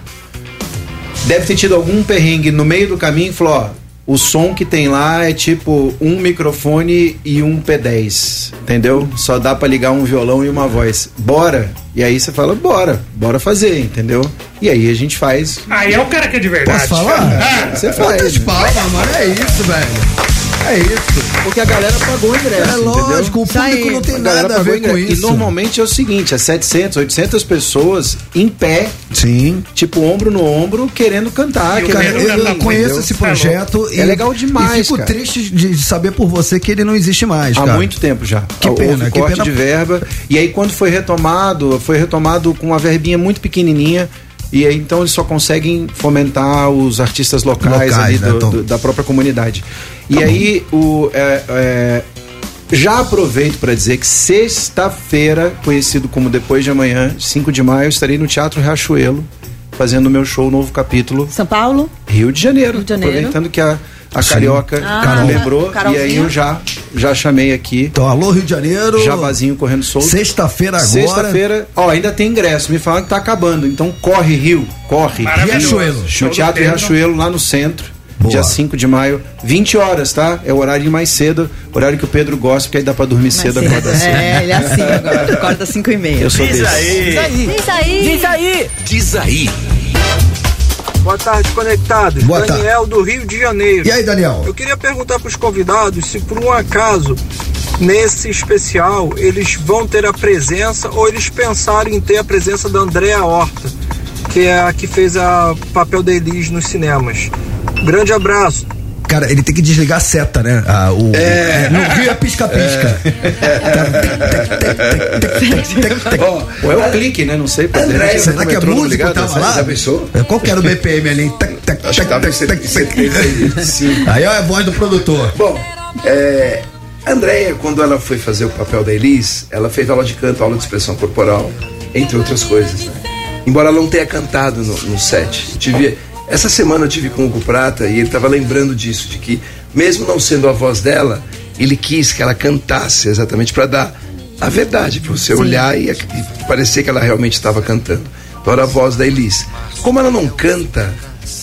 deve ter tido algum perrengue no meio do caminho e falou, ó, o som que tem lá é tipo um microfone e um P10, entendeu? Só dá pra ligar um violão e uma voz. Bora! E aí você fala, bora, bora fazer, entendeu? E aí a gente faz. Aí é o cara que é de verdade. Posso falar? Ah, Você faz. né? palmas, mano? É isso, velho. É isso. Porque a galera pagou o ingresso. É lógico, o público não tem A nada a ver com isso. E normalmente é o seguinte: é 700, 800 pessoas em pé. Sim. Tipo, ombro no ombro, querendo cantar. Cara, querendo eu, eu conheço entendeu? esse projeto É legal demais. E fico cara. triste de saber por você que ele não existe mais, Há cara. muito tempo já. Que Houve pena, que corte pena. de verba. E aí quando foi retomado, foi retomado com uma verbinha muito pequenininha. E aí então eles só conseguem fomentar os artistas locais, Locais, ali né, do- Tom? do- da própria comunidade. E aí o é, é, já aproveito para dizer que sexta-feira, conhecido como depois de amanhã, 5 de maio, estarei no Teatro Riachuelo fazendo o meu show Novo Capítulo São Paulo? Rio de Janeiro. Rio de Janeiro. Aproveitando que a, a Sim. Carioca Ah, lembrou. Carolzinha. E aí eu já, já chamei aqui. Então, alô, Rio de Janeiro. Jabazinho correndo solto. Sexta-feira agora. Sexta-feira, ó, ainda tem ingresso. Me falaram que tá acabando. Então corre, Rio, corre. Riachuelo. Show No Teatro. Riachuelo, lá no centro. Boa. Dia 5 de maio, 20 horas, tá? É o horário mais cedo, horário que o Pedro gosta, porque aí dá pra dormir cedo, cedo. acorda cedo. É, ele é assim agora. Acorda às 5 e meia. Eu sou Diz desse. aí. Diz aí. Diz aí. Diz aí. Boa tarde, conectados. Boa Daniel do Rio de Janeiro. E aí, Daniel? Eu queria perguntar para os convidados se por um acaso nesse especial eles vão ter a presença ou eles pensaram em ter a presença da Andréa Horta, que é a que fez a papel da Elis nos cinemas. Grande abraço. Cara, ele tem que desligar a seta, né? Ah, o, é. No Rio é pisca-pisca. Ou é o clique, né? Não sei. André, será que a no música ligado, tava lá? Qual que era o BPM ali? Acho que tac, tava em tac, tac, 70 aí. É a voz do produtor. Bom, é, a Andrea, quando ela foi fazer o papel da Elis, ela fez aula de canto, aula de expressão corporal, entre outras coisas. Né? Embora ela não tenha cantado no, no set. Tive, essa semana eu tive com o Hugo Prata e ele estava lembrando disso, de que mesmo não sendo a voz dela, ele quis que ela cantasse exatamente para dar a verdade, para você olhar e, e parecer que ela realmente estava cantando. Então era a voz da Elis. Como ela não canta,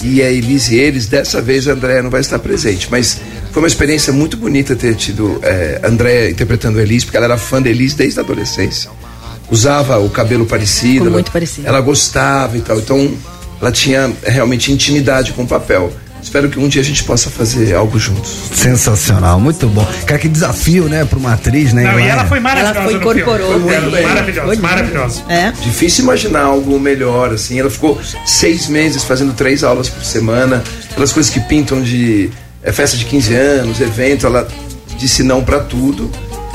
e a Elise e eles, dessa vez a Andréia não vai estar presente. Mas foi uma experiência muito bonita ter tido é, a Andréia interpretando a Elise, porque ela era fã da Elise desde a adolescência. Usava o cabelo parecido. Ficou ela- muito parecido. Ela gostava e tal. Então ela tinha realmente intimidade com o papel. Espero que um dia a gente possa fazer algo juntos. Sensacional, muito bom. Cara, que desafio, né, pra uma atriz, né? Não, e Ela é- foi maravilhosa. Ela foi- incorporou Foi bem. Maravilhosa, Foi maravilhosa. É. Difícil imaginar algo melhor, assim. Ela ficou seis meses fazendo três aulas por semana, aquelas coisas que pintam de é, festa de 15 anos, evento. Ela disse não pra tudo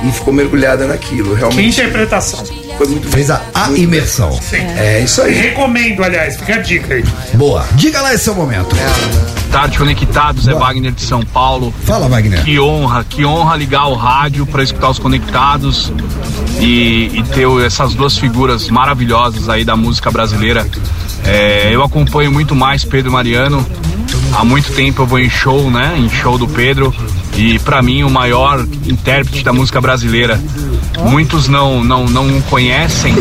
e ficou mergulhada naquilo. Que Realmente interpretação. foi muito Fez a, a imersão. Sim. É isso aí. Recomendo, aliás, fica a dica aí. Boa. Diga lá esse seu momento. Tarde Conectados, é Wagner de São Paulo. Fala, Wagner. Que honra, que honra ligar o rádio para escutar os Conectados e, e ter essas duas figuras maravilhosas aí da música brasileira. É, eu acompanho muito mais Pedro Mariano. Há muito tempo eu vou em show, né? Em show do Pedro. E para mim o maior intérprete da música brasileira. Muitos não não não conhecem,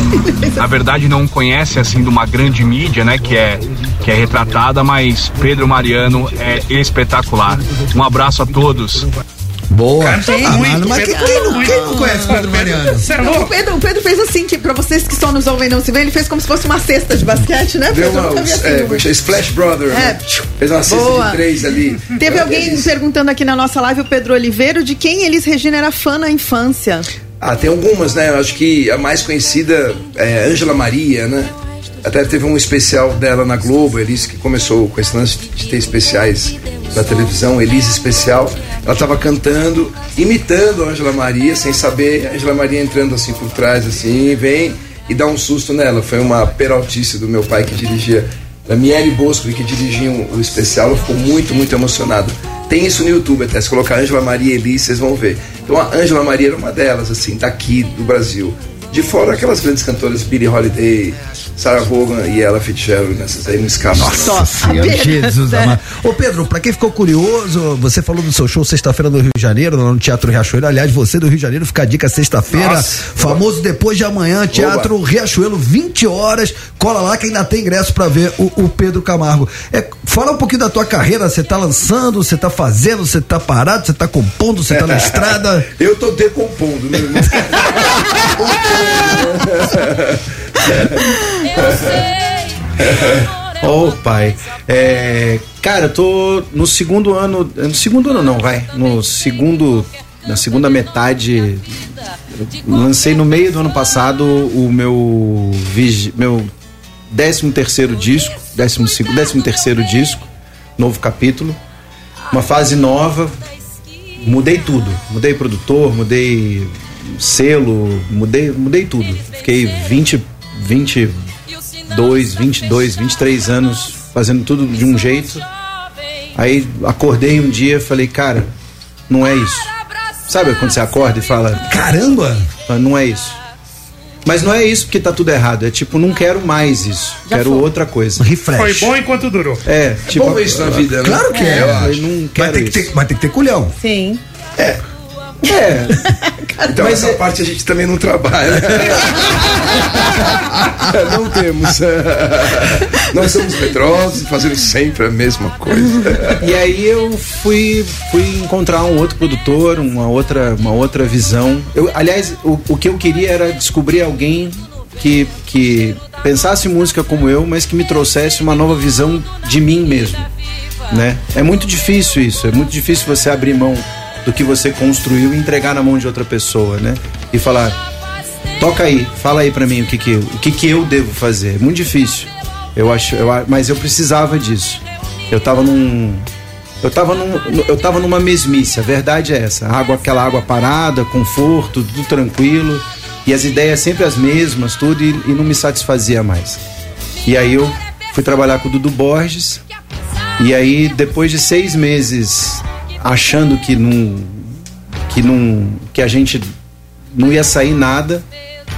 na verdade não conhecem assim de uma grande mídia, né, que é que é retratada, mas Pedro Mariano é espetacular. Um abraço a todos. Boa. Canta Ah, muito, mas Pedro quem, quem não, quem não conhece Pedro Mariano? Você é O? Pedro, o Pedro fez assim, que pra vocês que só nos ouvem e não se vê, ele fez como se fosse uma cesta de basquete, né, Deu uma, assim. é, é? Splash Brother, É. né? Fez uma cesta Boa. de três ali. Teve É alguém delícia. perguntando aqui na nossa live, o Pedro Oliveiro, de quem Elis Regina era fã na infância. Ah, tem algumas, né? Eu acho que a mais conhecida é Ângela Maria, né? Até teve um especial dela na Globo, Elise, que começou com esse lance de ter especiais na televisão, Elise Especial. Ela estava cantando, imitando a Ângela Maria, sem saber, a Ângela Maria entrando assim por trás, assim, vem e dá um susto nela. Foi uma peraltice do meu pai que dirigia, da Miele Bosco, que dirigia o especial, ela ficou muito, muito emocionada. Tem isso no YouTube até, se colocar Ângela Maria Elise, vocês vão ver. Então a Ângela Maria era uma delas, assim, daqui do Brasil. De fora, aquelas grandes cantoras, Billie Holiday, Sarah Vaughan e Ella Fitzgerald, nessas aí não escapam. Nossa Senhora, Jesus amado. Ô Pedro, pra quem ficou curioso, você falou do seu show sexta-feira no Rio de Janeiro, lá no Teatro Riachuelo. Aliás, você do Rio de Janeiro, fica a dica sexta-feira. Nossa. Famoso depois de amanhã, Teatro Riachuelo, 20 horas. Cola lá que ainda tem ingresso pra ver o, o Pedro Camargo. É, fala um pouquinho da tua carreira, você tá lançando, você tá fazendo, você tá parado, você tá compondo, você tá na estrada. Eu tô decompondo, meu irmão. Eu sei. Ô pai, é, Cara, eu tô no segundo ano. No segundo ano não, vai. No segundo. Na segunda metade. Lancei no meio do ano passado o meu. Meu décimo terceiro disco. Décimo, décimo terceiro disco. Novo capítulo. Uma fase nova. Mudei tudo. Mudei produtor, mudei selo, mudei, mudei tudo. Fiquei 20, 22, 22, 23 anos fazendo tudo de um jeito. Aí acordei um dia e falei, cara, não é isso. Sabe quando você acorda e fala, caramba, não é isso. Mas não é isso porque tá tudo errado. É tipo, não quero mais isso. Já quero foi. outra coisa. Foi bom enquanto durou. É, tipo, bom ver isso na vida, né? Claro que é, eu acho. não Mas quero tem, que isso. ter, mas tem que ter culhão. Sim. É. Então essa parte a gente também não trabalha. não temos. Nós somos medrosos e fazendo sempre a mesma coisa. E aí eu fui, fui encontrar um outro produtor, uma outra, uma outra visão. Eu, aliás, o, o que eu queria era descobrir alguém que, que pensasse música como eu, mas que me trouxesse uma nova visão de mim mesmo. Né? É muito difícil isso, é muito difícil você abrir mão do que você construiu e entregar na mão de outra pessoa, né? E falar, toca aí, fala aí pra mim o que que, o que que eu devo fazer. É muito difícil. Eu acho, eu, mas eu precisava disso. Eu tava num eu tava, num, eu tava numa mesmice, a verdade é essa. Água, aquela água parada, conforto, tudo tranquilo. E as ideias sempre as mesmas, tudo, e, e não me satisfazia mais. E aí eu fui trabalhar com o Dudu Borges. E aí, depois de seis meses achando que não. que não. que a gente não ia sair nada,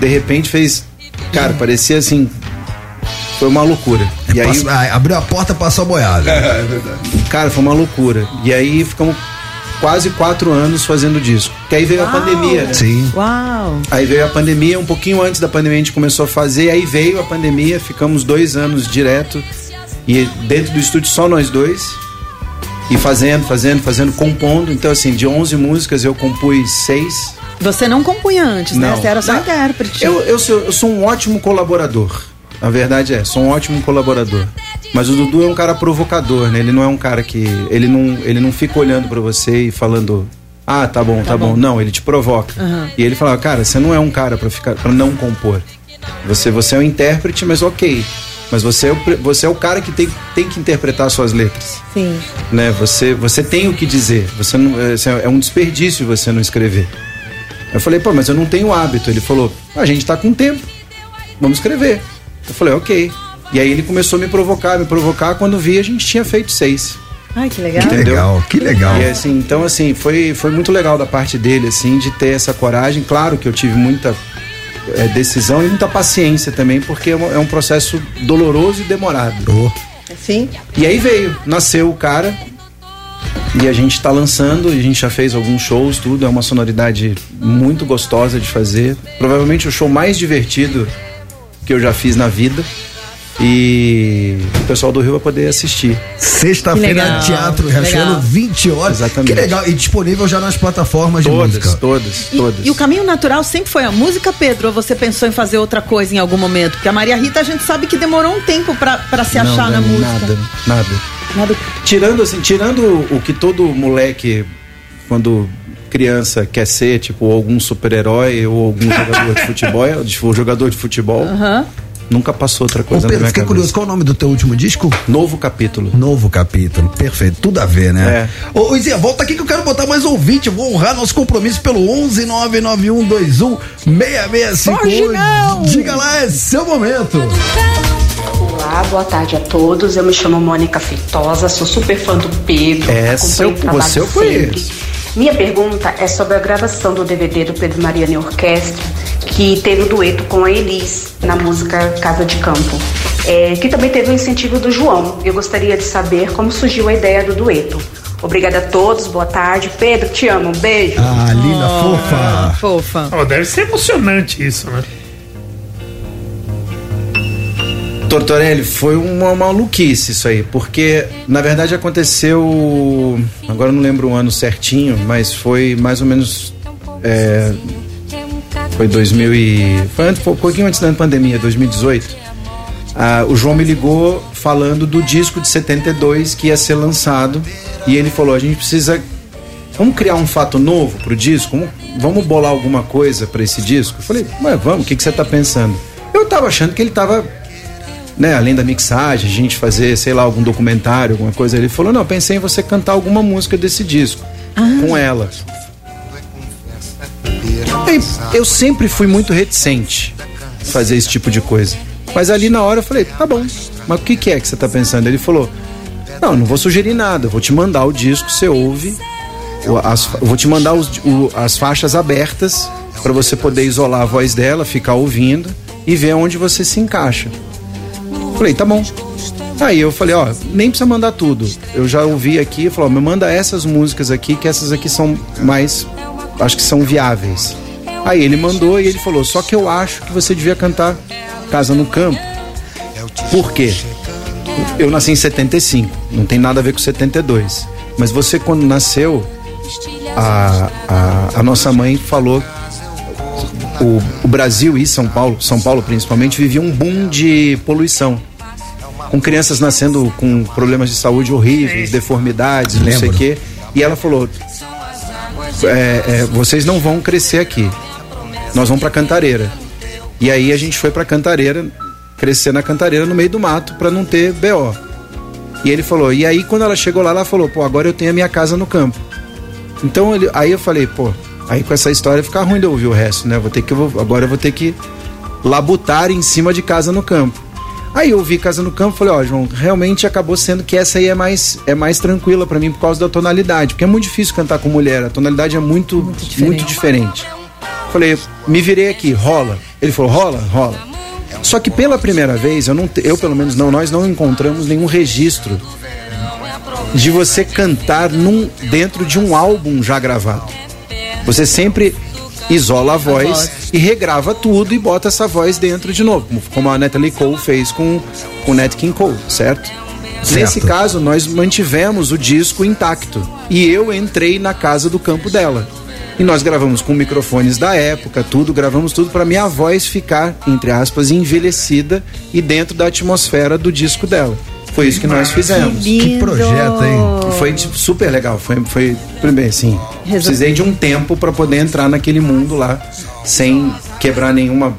de repente fez. Cara, parecia assim. Foi uma loucura. E aí, ah, abriu a porta, passou a boiada. É verdade. Cara, foi uma loucura. E aí ficamos quase quatro anos fazendo disco. Que aí veio a Uau! pandemia, né? Sim. Uau! Aí veio a pandemia, um pouquinho antes da pandemia a gente começou a fazer, aí veio a pandemia, ficamos dois anos direto e dentro do estúdio só nós dois e fazendo, fazendo, fazendo, compondo. Então assim, de 11 músicas eu compus seis. Você não compunha antes, né? Não. Você era só intérprete. Eu, eu, sou, eu sou um ótimo colaborador. A verdade é, sou um ótimo colaborador. Mas o Dudu é um cara provocador, né? Ele não é um cara que. Ele não, ele não fica olhando pra você e falando. Ah, tá bom, tá, bom. Não, ele te provoca. Aham. E ele fala, cara, você não é um cara pra ficar para não compor. Você, você é um intérprete, mas ok. Mas você é o, você é o cara que tem, tem que interpretar suas letras. Sim. Né? Você, você tem o que dizer. Você não, é, é um desperdício você não escrever. Eu falei, pô, mas eu não tenho hábito. Ele falou, a gente tá com tempo. Vamos escrever. Eu falei, ok. E aí ele começou a me provocar, me provocar. Quando vi, a gente tinha feito seis. Ai, que legal. Que legal, que legal. E assim, então assim, foi, foi muito legal da parte dele, assim, de ter essa coragem. Claro que eu tive muita é, decisão e muita paciência também, porque é um, é um processo doloroso e demorado. Sim. E aí veio, nasceu o cara. E a gente tá lançando, e a gente já fez alguns shows, tudo. É uma sonoridade muito gostosa de fazer. Provavelmente o show mais divertido que eu já fiz na vida. E o pessoal do Rio vai poder assistir. Sexta-feira, Teatro Riachuelo, legal. 20 horas. Exatamente. Que legal. E disponível já nas plataformas de Todas, música. todas, todas. E o caminho natural sempre foi a música, Pedro? Ou você pensou em fazer outra coisa em algum momento? Porque a Maria Rita a gente sabe que demorou um tempo pra, pra se Não, achar na não, música. Nada, nada. Nada. Tirando assim, tirando o que todo moleque, quando criança quer ser, tipo, algum super-herói ou algum jogador de futebol, tipo, jogador de futebol, Aham. Nunca passou outra Ô, coisa na Pedro, minha fiquei cabeça. curioso, qual é o nome do teu último disco? Novo capítulo. Novo capítulo, perfeito, tudo a ver, né? É. Ô, Zé, volta aqui que eu quero botar mais ouvinte, vou honrar nosso compromisso pelo 11 99121 6651. Foge não! Diga lá, é seu momento. Olá, boa tarde a todos. Eu me chamo Mônica Feitosa, sou super fã do Pedro. É, seu- você eu sempre. conheço. Minha pergunta é sobre a gravação do DVD do Pedro Mariano e Orquestra, que teve o dueto com a Elis na música Casa de Campo, é, que também teve o incentivo do João. Eu gostaria de saber como surgiu a ideia do dueto. Obrigada a todos, boa tarde. Pedro, te amo, um beijo. Ah, linda, Ah, fofa. Fofa. Oh, deve ser emocionante isso, né? Tortorelli, foi uma maluquice isso aí, porque na verdade aconteceu. Agora não lembro o ano certinho, mas foi mais ou menos. é, foi 2000 e. Foi, um pouquinho antes da pandemia, 2018. Ah, o João me ligou falando do disco de 72 que ia ser lançado. E ele falou: a gente precisa. Vamos criar um fato novo pro disco? Vamos bolar alguma coisa para esse disco? Eu falei, mas vamos, o que, que você tá pensando? Eu tava achando que ele tava. Né, além da mixagem, a gente fazer, sei lá, algum documentário, alguma coisa. Ele falou: não, pensei em você cantar alguma música desse disco com ela. Eu sempre fui muito reticente fazer esse tipo de coisa. Mas ali na hora eu falei, tá bom, mas o que, que é que você tá pensando? Ele falou, não, não vou sugerir nada, vou te mandar o disco, você ouve, as- vou te mandar os- o- as faixas abertas para você poder isolar a voz dela, ficar ouvindo e ver onde você se encaixa. Falei, tá bom. Aí eu falei, ó, nem precisa mandar tudo. Eu já ouvi aqui, falou, me manda essas músicas aqui, que essas aqui são mais, acho que são viáveis. Aí ele mandou e ele falou, só que eu acho que você devia cantar Casa no Campo. Por quê? Eu nasci em 75, não tem nada a ver com 72. Mas você, quando nasceu, a, a, a nossa mãe falou o, o Brasil e São Paulo, São Paulo principalmente, vivia um boom de poluição. Com crianças nascendo com problemas de saúde horríveis, deformidades, não sei o quê. E ela falou: é, é, vocês não vão crescer aqui. Nós vamos pra Cantareira. E aí a gente foi pra Cantareira, crescer na Cantareira no meio do mato pra não ter BO. E ele falou: e aí quando ela chegou lá, ela falou: pô, agora eu tenho a minha casa no campo. Então ele, aí eu falei: pô, aí com essa história fica ruim de ouvir o resto, né? Vou ter que, agora eu vou ter que labutar em cima de casa no campo. Aí eu vi Casa no Campo e falei, ó, João, realmente acabou sendo que essa aí é mais, é mais tranquila pra mim por causa da tonalidade, porque é muito difícil cantar com mulher, a tonalidade é muito, muito diferente. Falei, me virei aqui, rola. Ele falou, rola? Rola. Só que pela primeira vez, eu, não, eu pelo menos não, nós não encontramos nenhum registro de você cantar num, dentro de um álbum já gravado. Você sempre isola a voz, voz. e regrava tudo e bota essa voz dentro de novo, como, a Natalie Cole fez com com o Nat King Cole, certo? Certo. Nesse caso, nós mantivemos o disco intacto e eu entrei na casa do campo dela. E nós gravamos com microfones da época, tudo, gravamos tudo para minha voz ficar, entre aspas, envelhecida e dentro da atmosfera do disco dela. Foi isso que nós fizemos. Que lindo! Que projeto, hein? Foi tipo, super legal. Foi, foi primeiro assim. Precisei de um tempo para poder entrar naquele mundo lá sem quebrar nenhuma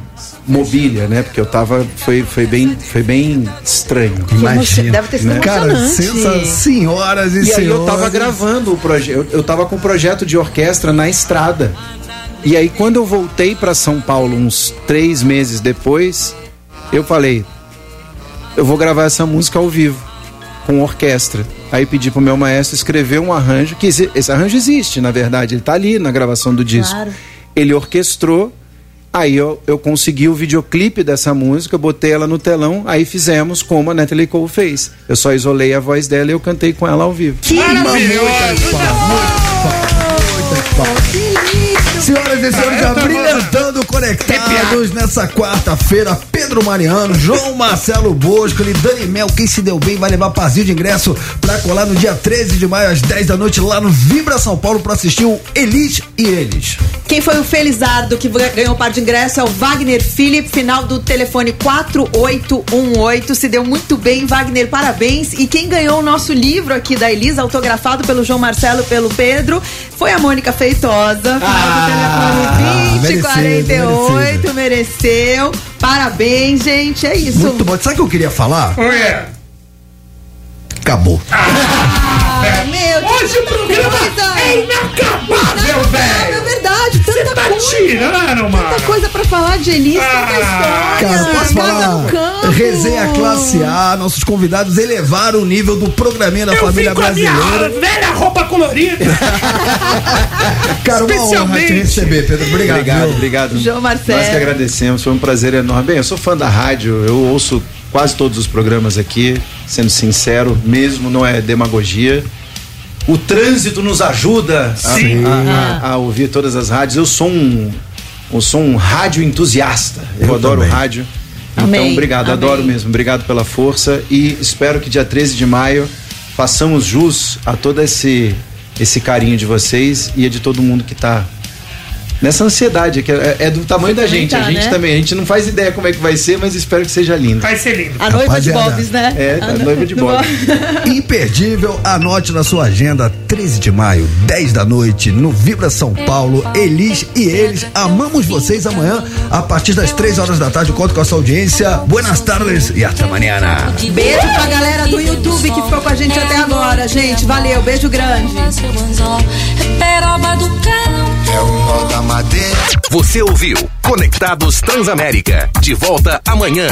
mobília, né? Porque eu tava. Foi, foi, bem, foi bem estranho. Imagina. Deve ter sido Cara, emocionante. sensa- senhoras e e aí eu tava senhores. gravando o projeto. Eu, eu tava com o projeto de orquestra na estrada. E aí, quando eu voltei para São Paulo, uns três meses depois, eu falei: eu vou gravar essa música ao vivo, com orquestra. Aí pedi pro meu maestro escrever um arranjo, que esse arranjo existe, na verdade, ele tá ali na gravação do disco. Claro. Ele orquestrou, aí eu, eu consegui o videoclipe dessa música, botei ela no telão, aí fizemos como a Natalie Cole fez. Eu só isolei a voz dela e eu cantei com ela ao vivo. Que Senhoras e senhores, já brilhantando conectados nessa quarta-feira, Pedro Mariano, João Marcelo Bosco, e Dani Mel, quem se deu bem vai levar parzinho de ingresso pra colar no dia 13 de maio às 10 da noite lá no Vibra São Paulo pra assistir o Elite e eles. Quem foi o Felizardo que ganhou o par de ingresso é o Wagner Philip, final do telefone 4818. Se deu muito bem, Wagner, parabéns. E quem ganhou o nosso livro aqui da Elisa, autografado pelo João Marcelo e pelo Pedro, foi a Mônica Feitosa. Final do telefone 2048, mereceu. Parabéns, gente. É isso. Muito bom. Sabe o que eu queria falar? Ué. Acabou. Ah, meu Hoje o programa é inacabável, velho. Verdade, tanta tá coisa. tirando, mano. Tanta coisa pra falar de Elis, tanta história. Cara, posso falar? Resenha classe A, nossos convidados elevaram o nível do programinha da Eu família vim com a minha brasileira. velha roupa colorida. Cara, uma honra te receber, Pedro. Obrigado. Obrigado, obrigado. João Marcelo. Nós que agradecemos, foi um prazer enorme. Bem, eu sou fã da rádio, eu ouço quase todos os programas aqui, sendo sincero, mesmo não é demagogia. O trânsito nos ajuda a, Sim. a- a- a ouvir todas as rádios. Eu sou um, eu sou um rádio entusiasta. Eu, Eu adoro também. rádio. Amém, Então, obrigado, amém. adoro mesmo. Obrigado pela força e espero que dia 13 de maio façamos jus a todo esse esse carinho de vocês e a de todo mundo que está nessa ansiedade, que é, é do tamanho da gente. tá, a gente né? também, a gente não faz ideia como é que vai ser, mas espero que seja lindo. Vai ser lindo. A noiva de Rapaziada. Bobs, né? É, a noiva de Bob. Imperdível, anote na sua agenda, 13 de maio, 10 da noite, no Vibra São Paulo, Elis e eles. Amamos vocês amanhã, a partir das 3 horas da tarde. Conto com a sua audiência. Buenas tardes e até amanhã. Beijo pra galera do YouTube que ficou com a gente até agora, gente. Valeu, beijo grande. É o nó da madeira. Você ouviu Conectados Transamérica. De volta amanhã.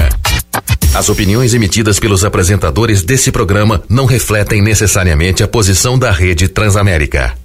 As opiniões emitidas pelos apresentadores desse programa não refletem necessariamente a posição da Rede Transamérica.